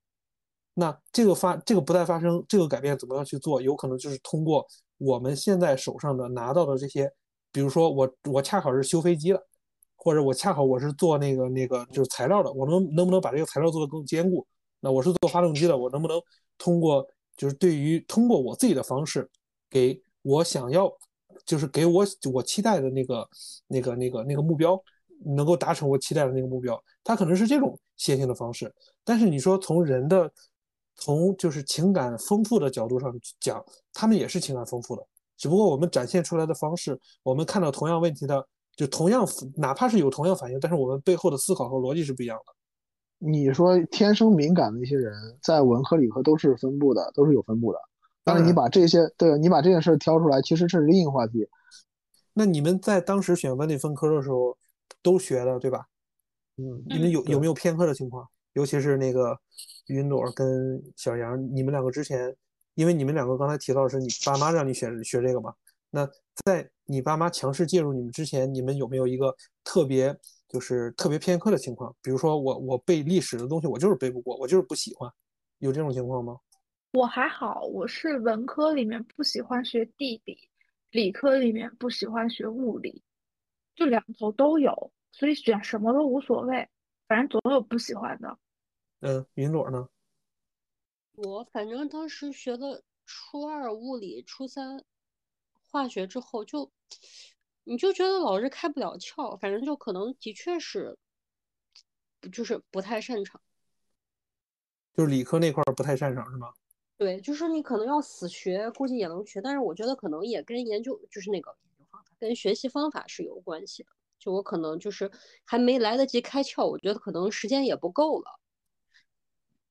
那这个发，这个不再发生，这个改变怎么样去做？有可能就是通过我们现在手上的拿到的这些，比如说我我恰好是修飞机的，或者我恰好我是做那个那个就是材料的，我能能不能把这个材料做得更坚固？那我是做发动机的，我能不能通过？就是对于通过我自己的方式，给我想要，就是给我我期待的那个那个那个那个目标，能够达成我期待的那个目标，它可能是这种线性的方式。但是你说从人的，从就是情感丰富的角度上讲，他们也是情感丰富的，只不过我们展现出来的方式，我们看到同样问题的，就同样哪怕是有同样反应，但是我们背后的思考和逻辑是不一样的。你说天生敏感的一些人，在文科、理科都是分布的，都是有分布的。但是你把这些，对你把这件事挑出来，其实这是另一个话题。那你们在当时选文理分科的时候，都学的对吧？嗯。你们有有没有偏科的情况？尤其是那个云朵跟小杨，你们两个之前，因为你们两个刚才提到的是你爸妈让你选学这个嘛？那在你爸妈强势介入你们之前，你们有没有一个特别？就是特别偏科的情况，比如说我我背历史的东西，我就是背不过，我就是不喜欢，有这种情况吗？我还好，我是文科里面不喜欢学地理，理科里面不喜欢学物理，就两头都有，所以选什么都无所谓，反正总有不喜欢的。嗯，云朵呢？我反正当时学的初二物理，初三化学之后就。你就觉得老是开不了窍，反正就可能的确是，就是不太擅长，就是理科那块不太擅长是吗？对，就是你可能要死学，估计也能学，但是我觉得可能也跟研究，就是那个跟学习方法是有关系的。就我可能就是还没来得及开窍，我觉得可能时间也不够了。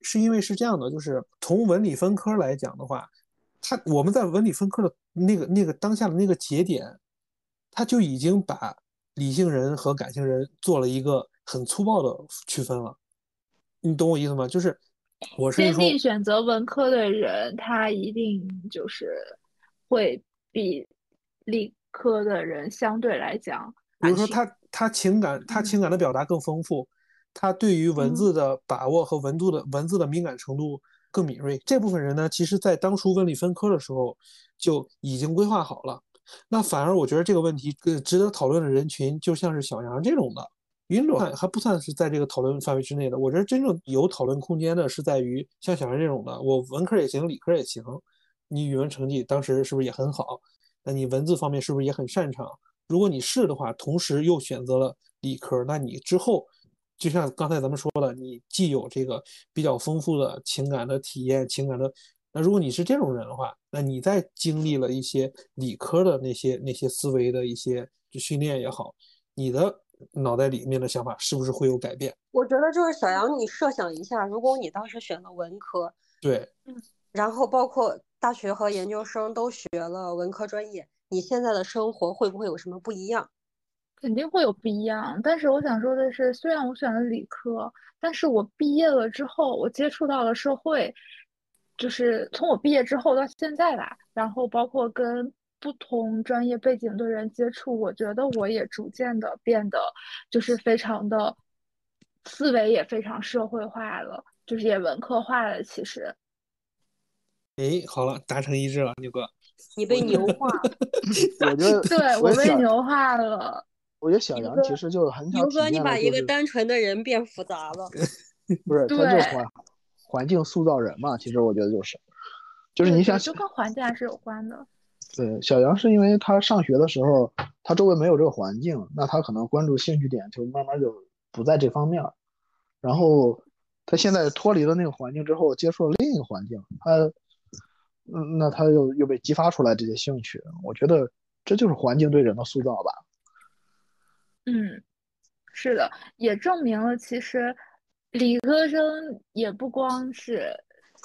是因为是这样的，就是从文理分科来讲的话，他我们在文理分科的那个那个当下的那个节点。他就已经把理性人和感性人做了一个很粗暴的区分了，你懂我意思吗？就是我是坚定选择文科的人，他一定就是会比理科的人相对来讲，比如说他他情感他情感的表达更丰富，他对于文字的把握和文度的文字的敏感程度更敏锐。这部分人呢，其实在当初文理分科的时候就已经规划好了。那反而我觉得这个问题更值得讨论的人群，就像是小杨这种的。云转还不算是在这个讨论范围之内的。我觉得真正有讨论空间的是在于像小杨这种的，我文科也行，理科也行。你语文成绩当时是不是也很好？那你文字方面是不是也很擅长？如果你是的话，同时又选择了理科，那你之后就像刚才咱们说的，你既有这个比较丰富的情感的体验，情感的。那如果你是这种人的话，那你在经历了一些理科的那些那些思维的一些训练也好，你的。脑袋里面的想法是不是会有改变？我觉得就是小杨，你设想一下，如果你当时选了文科，对，嗯，然后包括大学和研究生都学了文科专业，你现在的生活会不会有什么不一样？肯定会有不一样。但是我想说的是，虽然我选了理科，但是我毕业了之后，我接触到了社会，就是从我毕业之后到现在吧，然后包括跟。不同专业背景的人接触，我觉得我也逐渐的变得就是非常的思维也非常社会化了，就是也文科化了。其实，哎，好了，达成一致了，牛哥，你被牛化了。<laughs> 我觉得，对我被牛化了。我觉得小杨其实就很牛哥，你把一个单纯的人变复杂了。<laughs> <laughs> 不是，他就环环境塑造人嘛。其实我觉得就是，就是你想，就跟环境还是有关的。对，小杨是因为他上学的时候，他周围没有这个环境，那他可能关注兴趣点就慢慢就不在这方面。然后他现在脱离了那个环境之后，接触了另一个环境，他，嗯，那他又又被激发出来这些兴趣。我觉得这就是环境对人的塑造吧。嗯，是的，也证明了其实理科生也不光是。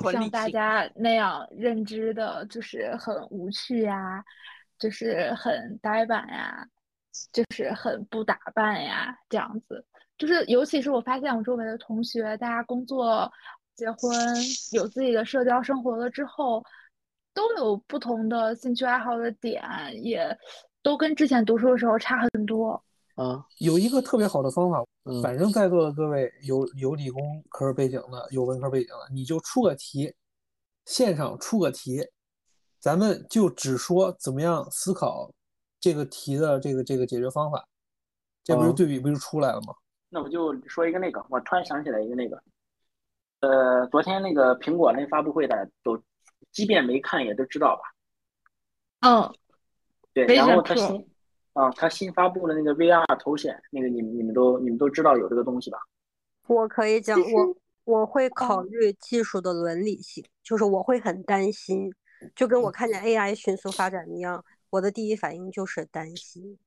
像大家那样认知的，就是很无趣呀，就是很呆板呀，就是很不打扮呀，这样子。就是尤其是我发现我周围的同学，大家工作、结婚、有自己的社交生活了之后，都有不同的兴趣爱好的点，也都跟之前读书的时候差很多。啊，有一个特别好的方法，反正在座的各位有有理工科背景的，有文科背景的，你就出个题，线上出个题，咱们就只说怎么样思考这个题的这个这个解决方法，这不是对比不就出来了吗？那我就说一个那个，我突然想起来一个那个，呃，昨天那个苹果那发布会的都，即便没看也都知道吧？嗯，对，然后他新。啊，他新发布的那个 VR 头显，那个你们你们都你们都知道有这个东西吧？我可以讲，我我会考虑技术的伦理性，就是我会很担心，就跟我看见 AI 迅速发展一样，我的第一反应就是担心。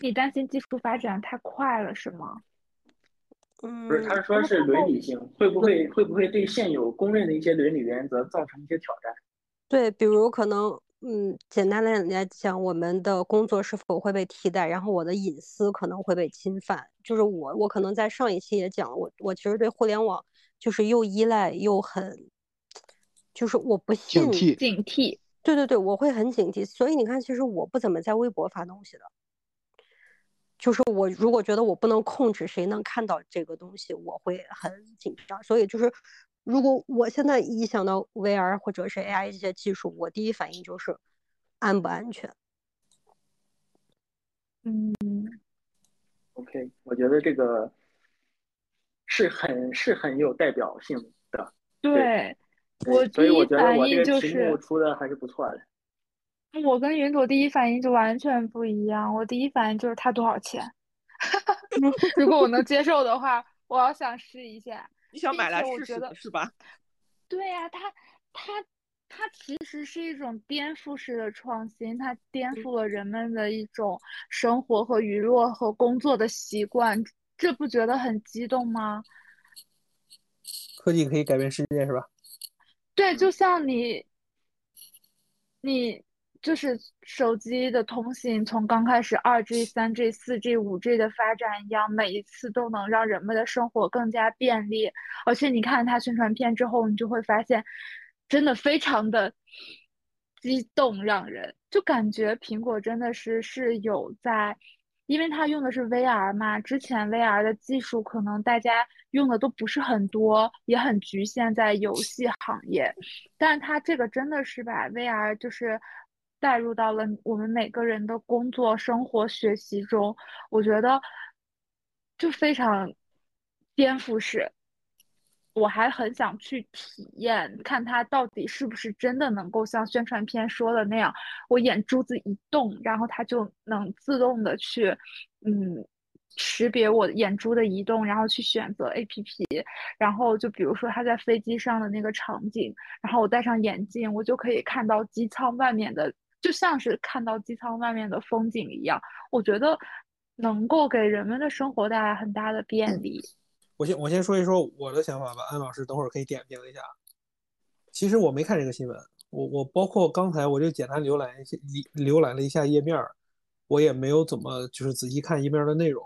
你担心技术发展太快了是吗？嗯，不是，他说是伦理性，会不会会不会对现有公认的一些伦理原则造成一些挑战？对，比如可能。嗯，简单来来讲，我们的工作是否会被替代？然后我的隐私可能会被侵犯。就是我，我可能在上一期也讲了，我我其实对互联网就是又依赖又很，就是我不信警惕，警惕。对对对，我会很警惕。所以你看，其实我不怎么在微博发东西的。就是我如果觉得我不能控制谁能看到这个东西，我会很紧张。所以就是。如果我现在一想到 VR 或者是 AI 这些技术，我第一反应就是安不安全？嗯，OK，我觉得这个是很是很有代表性的。对，我第一反应就是出的还是不错的。我跟云朵第一反应就完全不一样，我第一反应就是它多少钱？<laughs> 如果我能接受的话，我要想试一下。你想买来试试是吧？<laughs> 对呀，它它它其实是一种颠覆式的创新，它颠覆了人们的一种生活和娱乐和工作的习惯，这不觉得很激动吗？科技可以改变世界是吧？对，就像你你。就是手机的通信从刚开始二 G、三 G、四 G、五 G 的发展一样，每一次都能让人们的生活更加便利。而且你看它宣传片之后，你就会发现，真的非常的激动让人，就感觉苹果真的是是有在，因为它用的是 VR 嘛，之前 VR 的技术可能大家用的都不是很多，也很局限在游戏行业，但它这个真的是把 VR 就是带入到了我们每个人的工作、生活、学习中，我觉得就非常颠覆式。我还很想去体验，看它到底是不是真的能够像宣传片说的那样，我眼珠子一动，然后它就能自动的去，嗯，识别我眼珠的移动，然后去选择 APP，然后就比如说他在飞机上的那个场景，然后我戴上眼镜，我就可以看到机舱外面的，就像是看到机舱外面的风景一样，我觉得能够给人们的生活带来很大的便利。我先我先说一说我的想法吧，安老师等会儿可以点评一下。其实我没看这个新闻，我我包括刚才我就简单浏览一下浏览了一下页面，我也没有怎么就是仔细看页面的内容。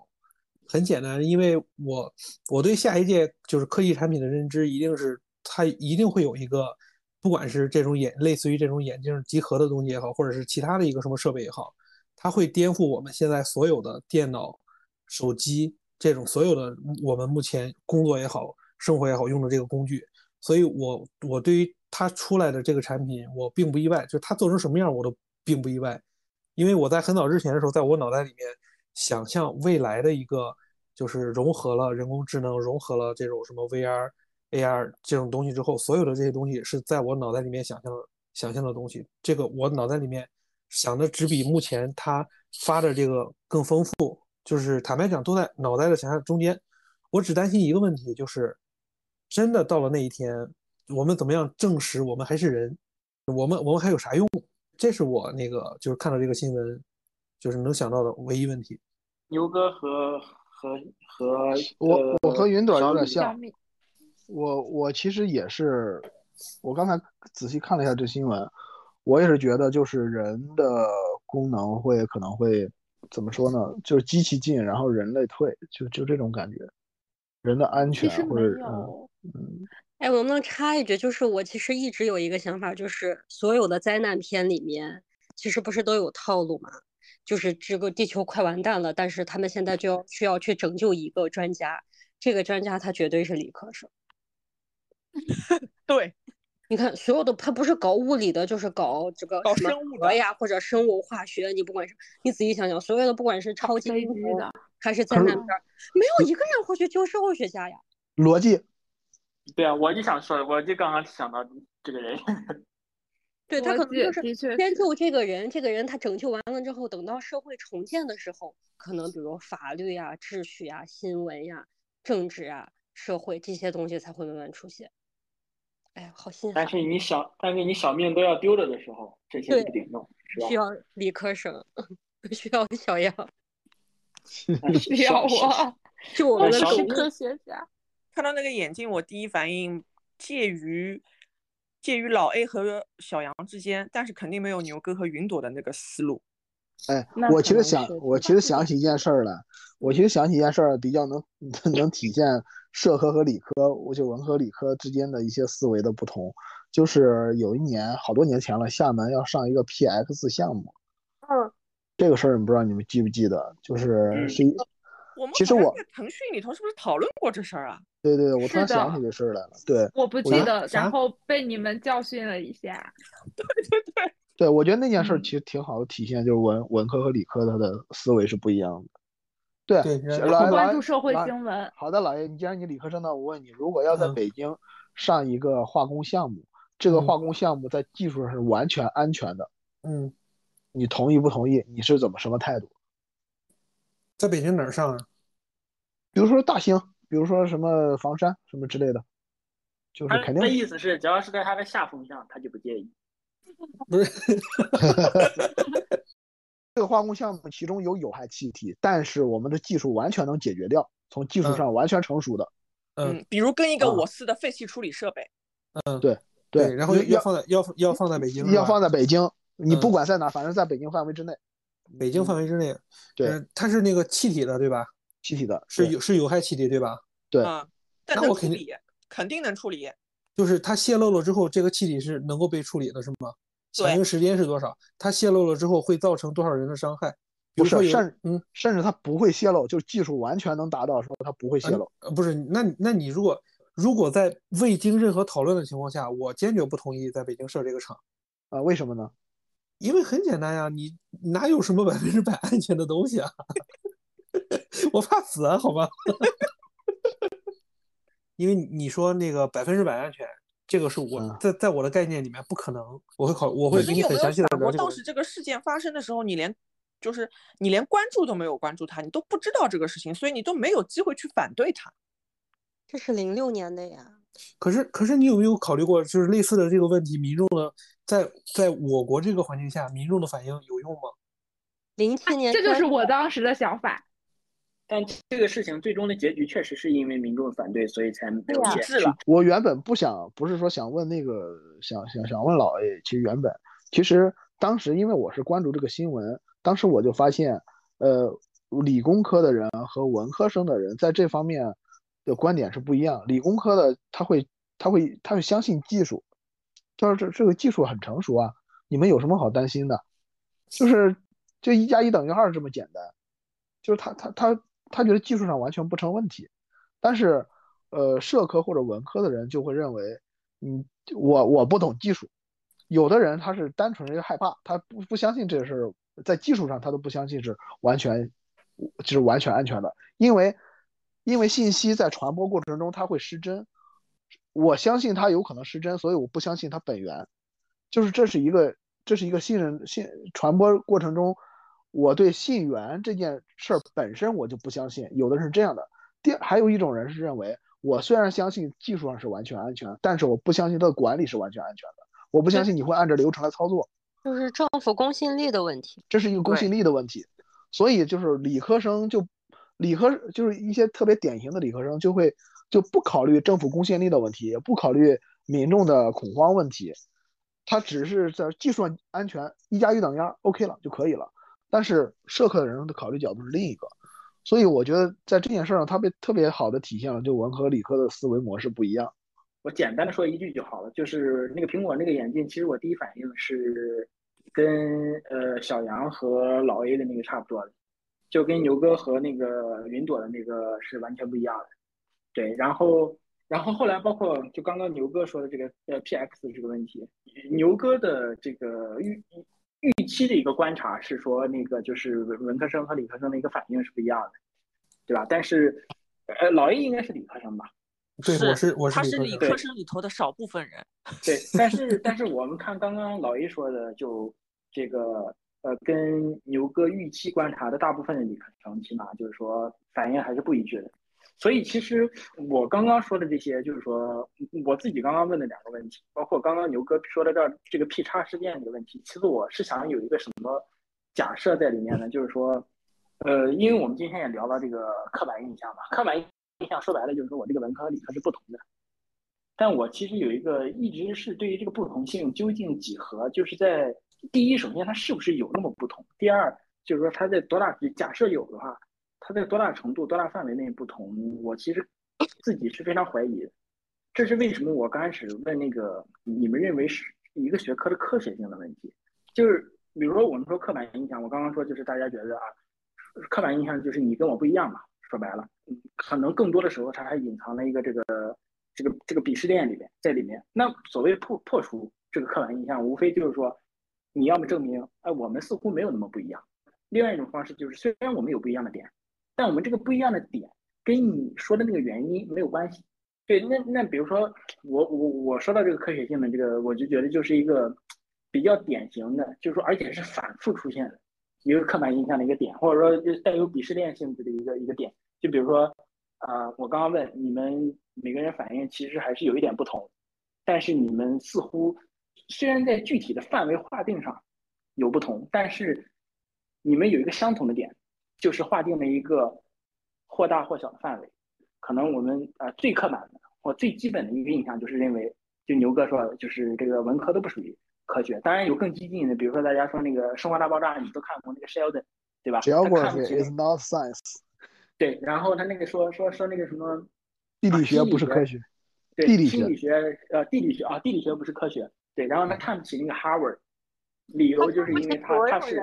很简单，因为我我对下一届就是科技产品的认知一定是它一定会有一个，不管是这种眼类似于这种眼镜集合的东西也好，或者是其他的一个什么设备也好，它会颠覆我们现在所有的电脑、手机。这种所有的我们目前工作也好，生活也好用的这个工具，所以我我对于它出来的这个产品，我并不意外，就它做成什么样我都并不意外，因为我在很早之前的时候，在我脑袋里面想象未来的一个就是融合了人工智能，融合了这种什么 VR、AR 这种东西之后，所有的这些东西是在我脑袋里面想象想象的东西，这个我脑袋里面想的只比目前他发的这个更丰富。就是坦白讲，都在脑袋的想象中间。我只担心一个问题，就是真的到了那一天，我们怎么样证实我们还是人？我们我们还有啥用？这是我那个就是看到这个新闻，就是能想到的唯一问题。牛哥和和和我我和云朵有点像。我我其实也是，我刚才仔细看了一下这新闻，我也是觉得就是人的功能会可能会。怎么说呢？就是机器进，然后人类退，就就这种感觉，人的安全或者嗯嗯。哎，我能不能插一句？就是我其实一直有一个想法，就是所有的灾难片里面，其实不是都有套路吗？就是这个地球快完蛋了，但是他们现在就要需要去拯救一个专家，这个专家他绝对是理科生。<laughs> 对。你看，所有的他不是搞物理的，就是搞这个搞生物的呀，或者生物化学。你不管是你仔细想想，所有的不管是超级英雄的还是灾难片，没有一个人会去救社会学家呀。逻辑。对啊，我就想说，我就刚刚想到这个人。<laughs> <laughs> 对他可能就是先救这个人，这个人他拯救完了之后，等到社会重建的时候，可能比如法律呀、秩序呀、新闻呀、政治啊、社会这些东西才会慢慢出现。哎呀，好心但是你小，但是你小命都要丢了的时候，这些不顶用，是吧？需要理科生，<laughs> 需要小杨 <laughs> <laughs> 需要我，就我们的科学家。看到那个眼镜，我第一反应介于介于老 A 和小杨之间，但是肯定没有牛哥和云朵的那个思路。哎，我其实想，我其实想起一件事儿来，我其实想起一件事儿，比较能能体现。社科和理科，我就文科理科之间的一些思维的不同，就是有一年好多年前了，厦门要上一个 PX 项目，嗯，这个事儿你不知道你们记不记得？就是是，我们其实我腾讯里头是不是讨论过这事儿啊？对对对，我突然想起这事儿来了。对，我不记得，然后被你们教训了一下。<laughs> 对对对，对我觉得那件事其实挺好的，体现就是文文科和理科它的思维是不一样的。对，老关注社会新闻。好的，老爷，你既然你理科生呢，我问你，如果要在北京上一个化工项目，这个化工项目在技术上是完全安全的，嗯，你同意不同意？你是怎么什么态度？在北京哪儿上啊？比如说大兴，比如说什么房山什么之类的，就是肯定。他意思是，只要是在他的下风向，他就不介意。不是。<laughs> 这个化工项目其中有有害气体，但是我们的技术完全能解决掉，从技术上完全成熟的。嗯，比如跟一个我司的废气处理设备。嗯，对对，然后要放在要要放在北京，要放在北京，你不管在哪，反正在北京范围之内。北京范围之内，对，它是那个气体的，对吧？气体的，是有是有害气体，对吧？对。那我肯定肯定能处理。就是它泄漏了之后，这个气体是能够被处理的，是吗？响应时间是多少，它泄露了之后会造成多少人的伤害？比不如说甚嗯甚至它不会泄露，就是技术完全能达到时候它不会泄露。呃不是，那那你如果如果在未经任何讨论的情况下，我坚决不同意在北京设这个厂，啊、为什么呢？<laughs> 因为很简单呀，你哪有什么百分之百安全的东西啊？<laughs> 我怕死啊，好吧？<laughs> 因为你说那个百分之百安全，这个是我嗯在在我的概念里面不可能，我会考我会给你很详细的想过，聊这个问题。当时这个事件发生的时候，你连就是你连关注都没有关注他，你都不知道这个事情，所以你都没有机会去反对他。这是零六年的呀。可是可是你有没有考虑过，就是类似的这个问题，民众的在在我国这个环境下，民众的反应有用吗？零七年这就是我当时的想法。但这个事情最终的结局确实是因为民众反对，所以才没有对呀建。是了，我原本不想，不是说想问那个，想想想问老 A。其实原本，其实当时因为我是关注这个新闻，当时我就发现，呃，理工科的人和文科生的人在这方面的观点是不一样。理工科的他会他会他会相信技术，他说这这个技术很成熟啊，你们有什么好担心的？就是就一加一等于二这么简单，就是他他他他觉得技术上完全不成问题。但是，呃，社科或者文科的人就会认为，嗯，我我不懂技术。有的人他是单纯是害怕，他不不相信这是在技术上他都不相信是完全就是完全安全的，因为因为信息在传播过程中它会失真，我相信它有可能失真，所以我不相信它本源，就是这是一个这是一个信任信传播过程中，我对信源这件事儿本身我就不相信，有的是这样的。第还有一种人是认为，我虽然相信技术上是完全安全，但是我不相信它的管理是完全安全的，我不相信你会按照流程来操作，就是政府公信力的问题。这是一个公信力的问题。所以就是理科生就理科就是一些特别典型的理科生就会就不考虑政府公信力的问题，也不考虑民众的恐慌问题，他只是在技术上安全，一加一等于二，OK 了就可以了。但是社科的人的考虑角度是另一个，所以我觉得在这件事上，它被特别好的体现了就文科理科的思维模式不一样。我简单的说一句就好了，就是那个苹果那个眼镜，其实我第一反应是跟呃小杨和老 A 的那个差不多，就跟牛哥和那个云朵的那个是完全不一样的。对，然后然后后来包括就刚刚牛哥说的这个呃 PX 这个问题，牛哥的这个预预期的一个观察是说那个就是文文科生和理科生的一个反应是不一样的，对吧？但是呃老 A 应该是理科生吧？对，我是我是他是理理科生对科生里头的少部分人。对，但是 <laughs> 但是我们看刚刚老 A 说的，就这个呃，跟牛哥预期观察的大部分的理科生，起码就是说反应还是不一致的。所以其实我刚刚说的这些，就是说我自己刚刚问的两个问题，包括刚刚牛哥说的这儿这个 P 叉事件这个问题，其实我是想有一个什么假设在里面呢？就是说，呃，因为我们今天也聊到这个刻板印象嘛，刻板印象说白了就是说我这个文科理科是不同的。但我其实有一个一直是对于这个不同性究竟几何，就是在第一，首先它是不是有那么不同；第二，就是说它在多大假设有的话，它在多大程度、多大范围内不同，我其实自己是非常怀疑的。这是为什么我刚开始问那个你们认为是一个学科的科学性的问题，就是比如说我们说刻板印象，我刚刚说就是大家觉得啊，刻板印象就是你跟我不一样嘛，说白了，可能更多的时候它还隐藏了一个这个。这个这个鄙视链里面，在里面，那所谓破破除这个刻板印象，无非就是说，你要么证明，哎，我们似乎没有那么不一样。另外一种方式就是，虽然我们有不一样的点，但我们这个不一样的点跟你说的那个原因没有关系。对，那那比如说，我我我说到这个科学性的这个，我就觉得就是一个比较典型的，就是说，而且是反复出现的一个刻板印象的一个点，或者说就带有鄙视链性质的一个一个点。就比如说，啊、我刚刚问你们。每个人反应其实还是有一点不同，但是你们似乎虽然在具体的范围划定上有不同，但是你们有一个相同的点，就是划定了一个或大或小的范围。可能我们呃最刻板的或最基本的一个印象就是认为，就牛哥说，就是这个文科都不属于科学。当然有更激进的，比如说大家说那个《生活大爆炸》，你都看过那个 Sheldon，对吧？Geography is not science。对，然后他那个说说说那个什么。地理学不是科学，对，地理心理学呃地理学啊地理学不是科学，对，然后他看不起那个 Harvard，理由就是因为他他是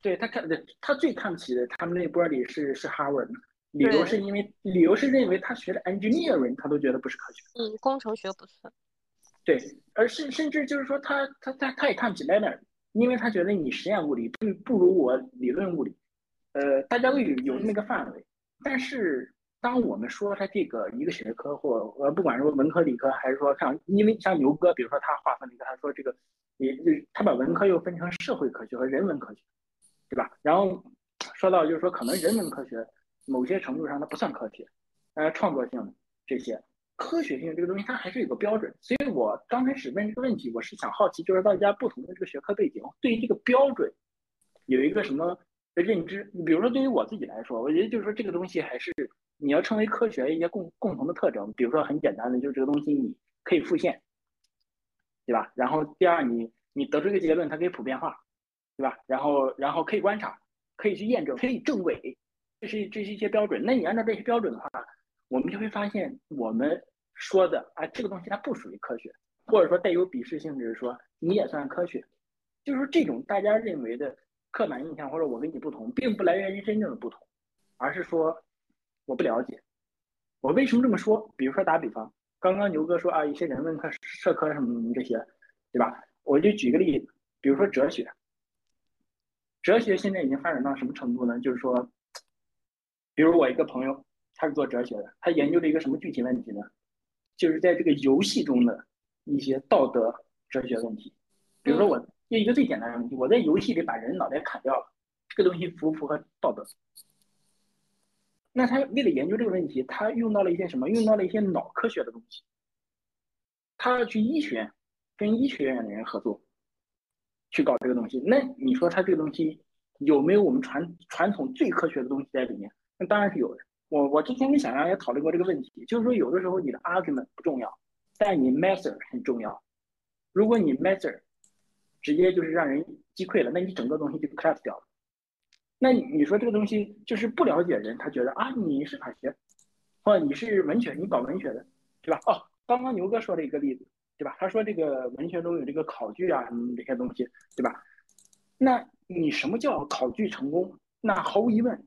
对他看的他最看不起的他们那波里是是 Harvard，理由是因为理由是认为他学的 engineering 他都觉得不是科学。嗯，工程学不算。对，而甚甚至就是说他他他他也看不起 Leonard，因为他觉得你实验物理不不如我理论物理，呃，大家都有有那么个范围。但是当我们说他这个一个学科或呃不管说文科理科，还是说像因为像牛哥，比如说他划分了一个，他说这个也就是他把文科又分成社会科学和人文科学，对吧？然后说到就是说可能人文科学某些程度上它不算科学，呃，创作性这些。科学性这个东西它还是有个标准，所以我刚开始问这个问题，我是想好奇，就是大家不同的这个学科背景对于这个标准有一个什么的认知？你比如说对于我自己来说，我觉得就是说这个东西还是你要称为科学一些共共同的特征，比如说很简单的，就是这个东西你可以复现，对吧？然后第二，你你得出一个结论，它可以普遍化，对吧？然后然后可以观察，可以去验证，可以证伪，这是这是一些标准。那你按照这些标准的话，我们就会发现，我们说的啊，这个东西它不属于科学，或者说带有鄙视性质，说你也算科学，就是说这种大家认为的刻板印象，或者我跟你不同，并不来源于真正的不同，而是说我不了解。我为什么这么说？比如说打比方，刚刚牛哥说啊，一些人文科、社科什么这些，对吧？我就举个例子，比如说哲学，哲学现在已经发展到什么程度呢？就是说，比如我一个朋友。他是做哲学的，他研究了一个什么具体问题呢？就是在这个游戏中的一些道德哲学问题。比如说，我一个最简单的问题，我在游戏里把人脑袋砍掉了，这个东西符不符合道德？那他为了研究这个问题，他用到了一些什么？用到了一些脑科学的东西。他要去医学院，跟医学院的人合作，去搞这个东西。那你说他这个东西有没有我们传传统最科学的东西在里面？那当然是有的。我我之前跟小杨也讨论过这个问题，就是说有的时候你的 argument 不重要，但你 method 很重要。如果你 method 直接就是让人击溃了，那你整个东西就 collapse 掉了。那你说这个东西就是不了解人，他觉得啊你是法学，或者你是文学，你搞文学的，对吧？哦，刚刚牛哥说了一个例子，对吧？他说这个文学中有这个考据啊什么这些东西，对吧？那你什么叫考据成功？那毫无疑问。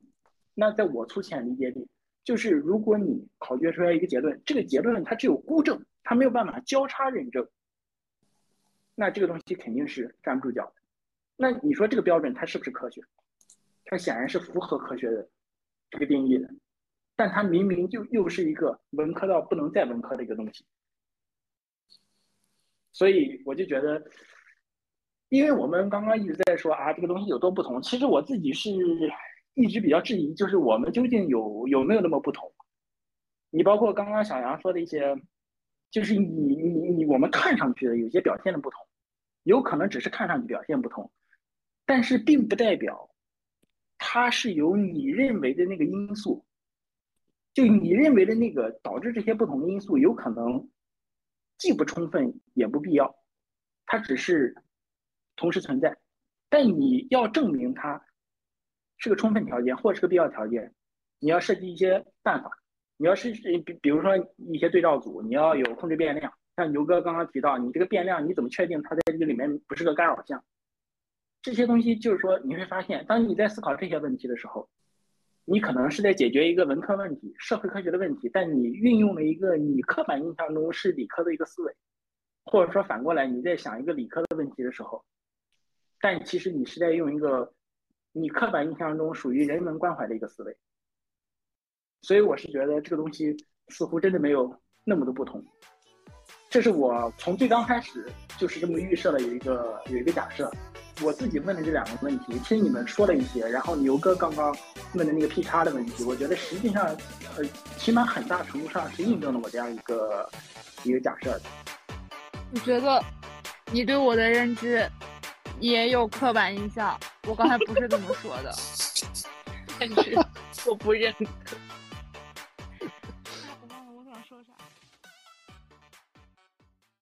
那在我粗浅理解里，就是如果你考据出来一个结论，这个结论它只有孤证，它没有办法交叉认证，那这个东西肯定是站不住脚的。那你说这个标准它是不是科学？它显然是符合科学的这个定义的，但它明明就又是一个文科到不能再文科的一个东西。所以我就觉得，因为我们刚刚一直在说啊，这个东西有多不同，其实我自己是。一直比较质疑，就是我们究竟有有没有那么不同？你包括刚刚小杨说的一些，就是你你你我们看上去的有些表现的不同，有可能只是看上去表现不同，但是并不代表它是由你认为的那个因素，就你认为的那个导致这些不同的因素，有可能既不充分也不必要，它只是同时存在，但你要证明它。是个充分条件，或是个必要条件，你要设计一些办法，你要是比比如说一些对照组，你要有控制变量，像牛哥刚刚提到，你这个变量你怎么确定它在这个里面不是个干扰项？这些东西就是说你会发现，当你在思考这些问题的时候，你可能是在解决一个文科问题、社会科学的问题，但你运用了一个你刻板印象中是理科的一个思维，或者说反过来你在想一个理科的问题的时候，但其实你是在用一个。你刻板印象中属于人文关怀的一个思维，所以我是觉得这个东西似乎真的没有那么多不同。这是我从最刚开始就是这么预设了有一个有一个假设。我自己问的这两个问题，听你们说了一些，然后牛哥刚刚问的那个 P 叉的问题，我觉得实际上呃，起码很大程度上是印证了我这样一个一个假设的。我觉得你对我的认知也有刻板印象。我刚才不是这么说的，<laughs> 但是我不认可。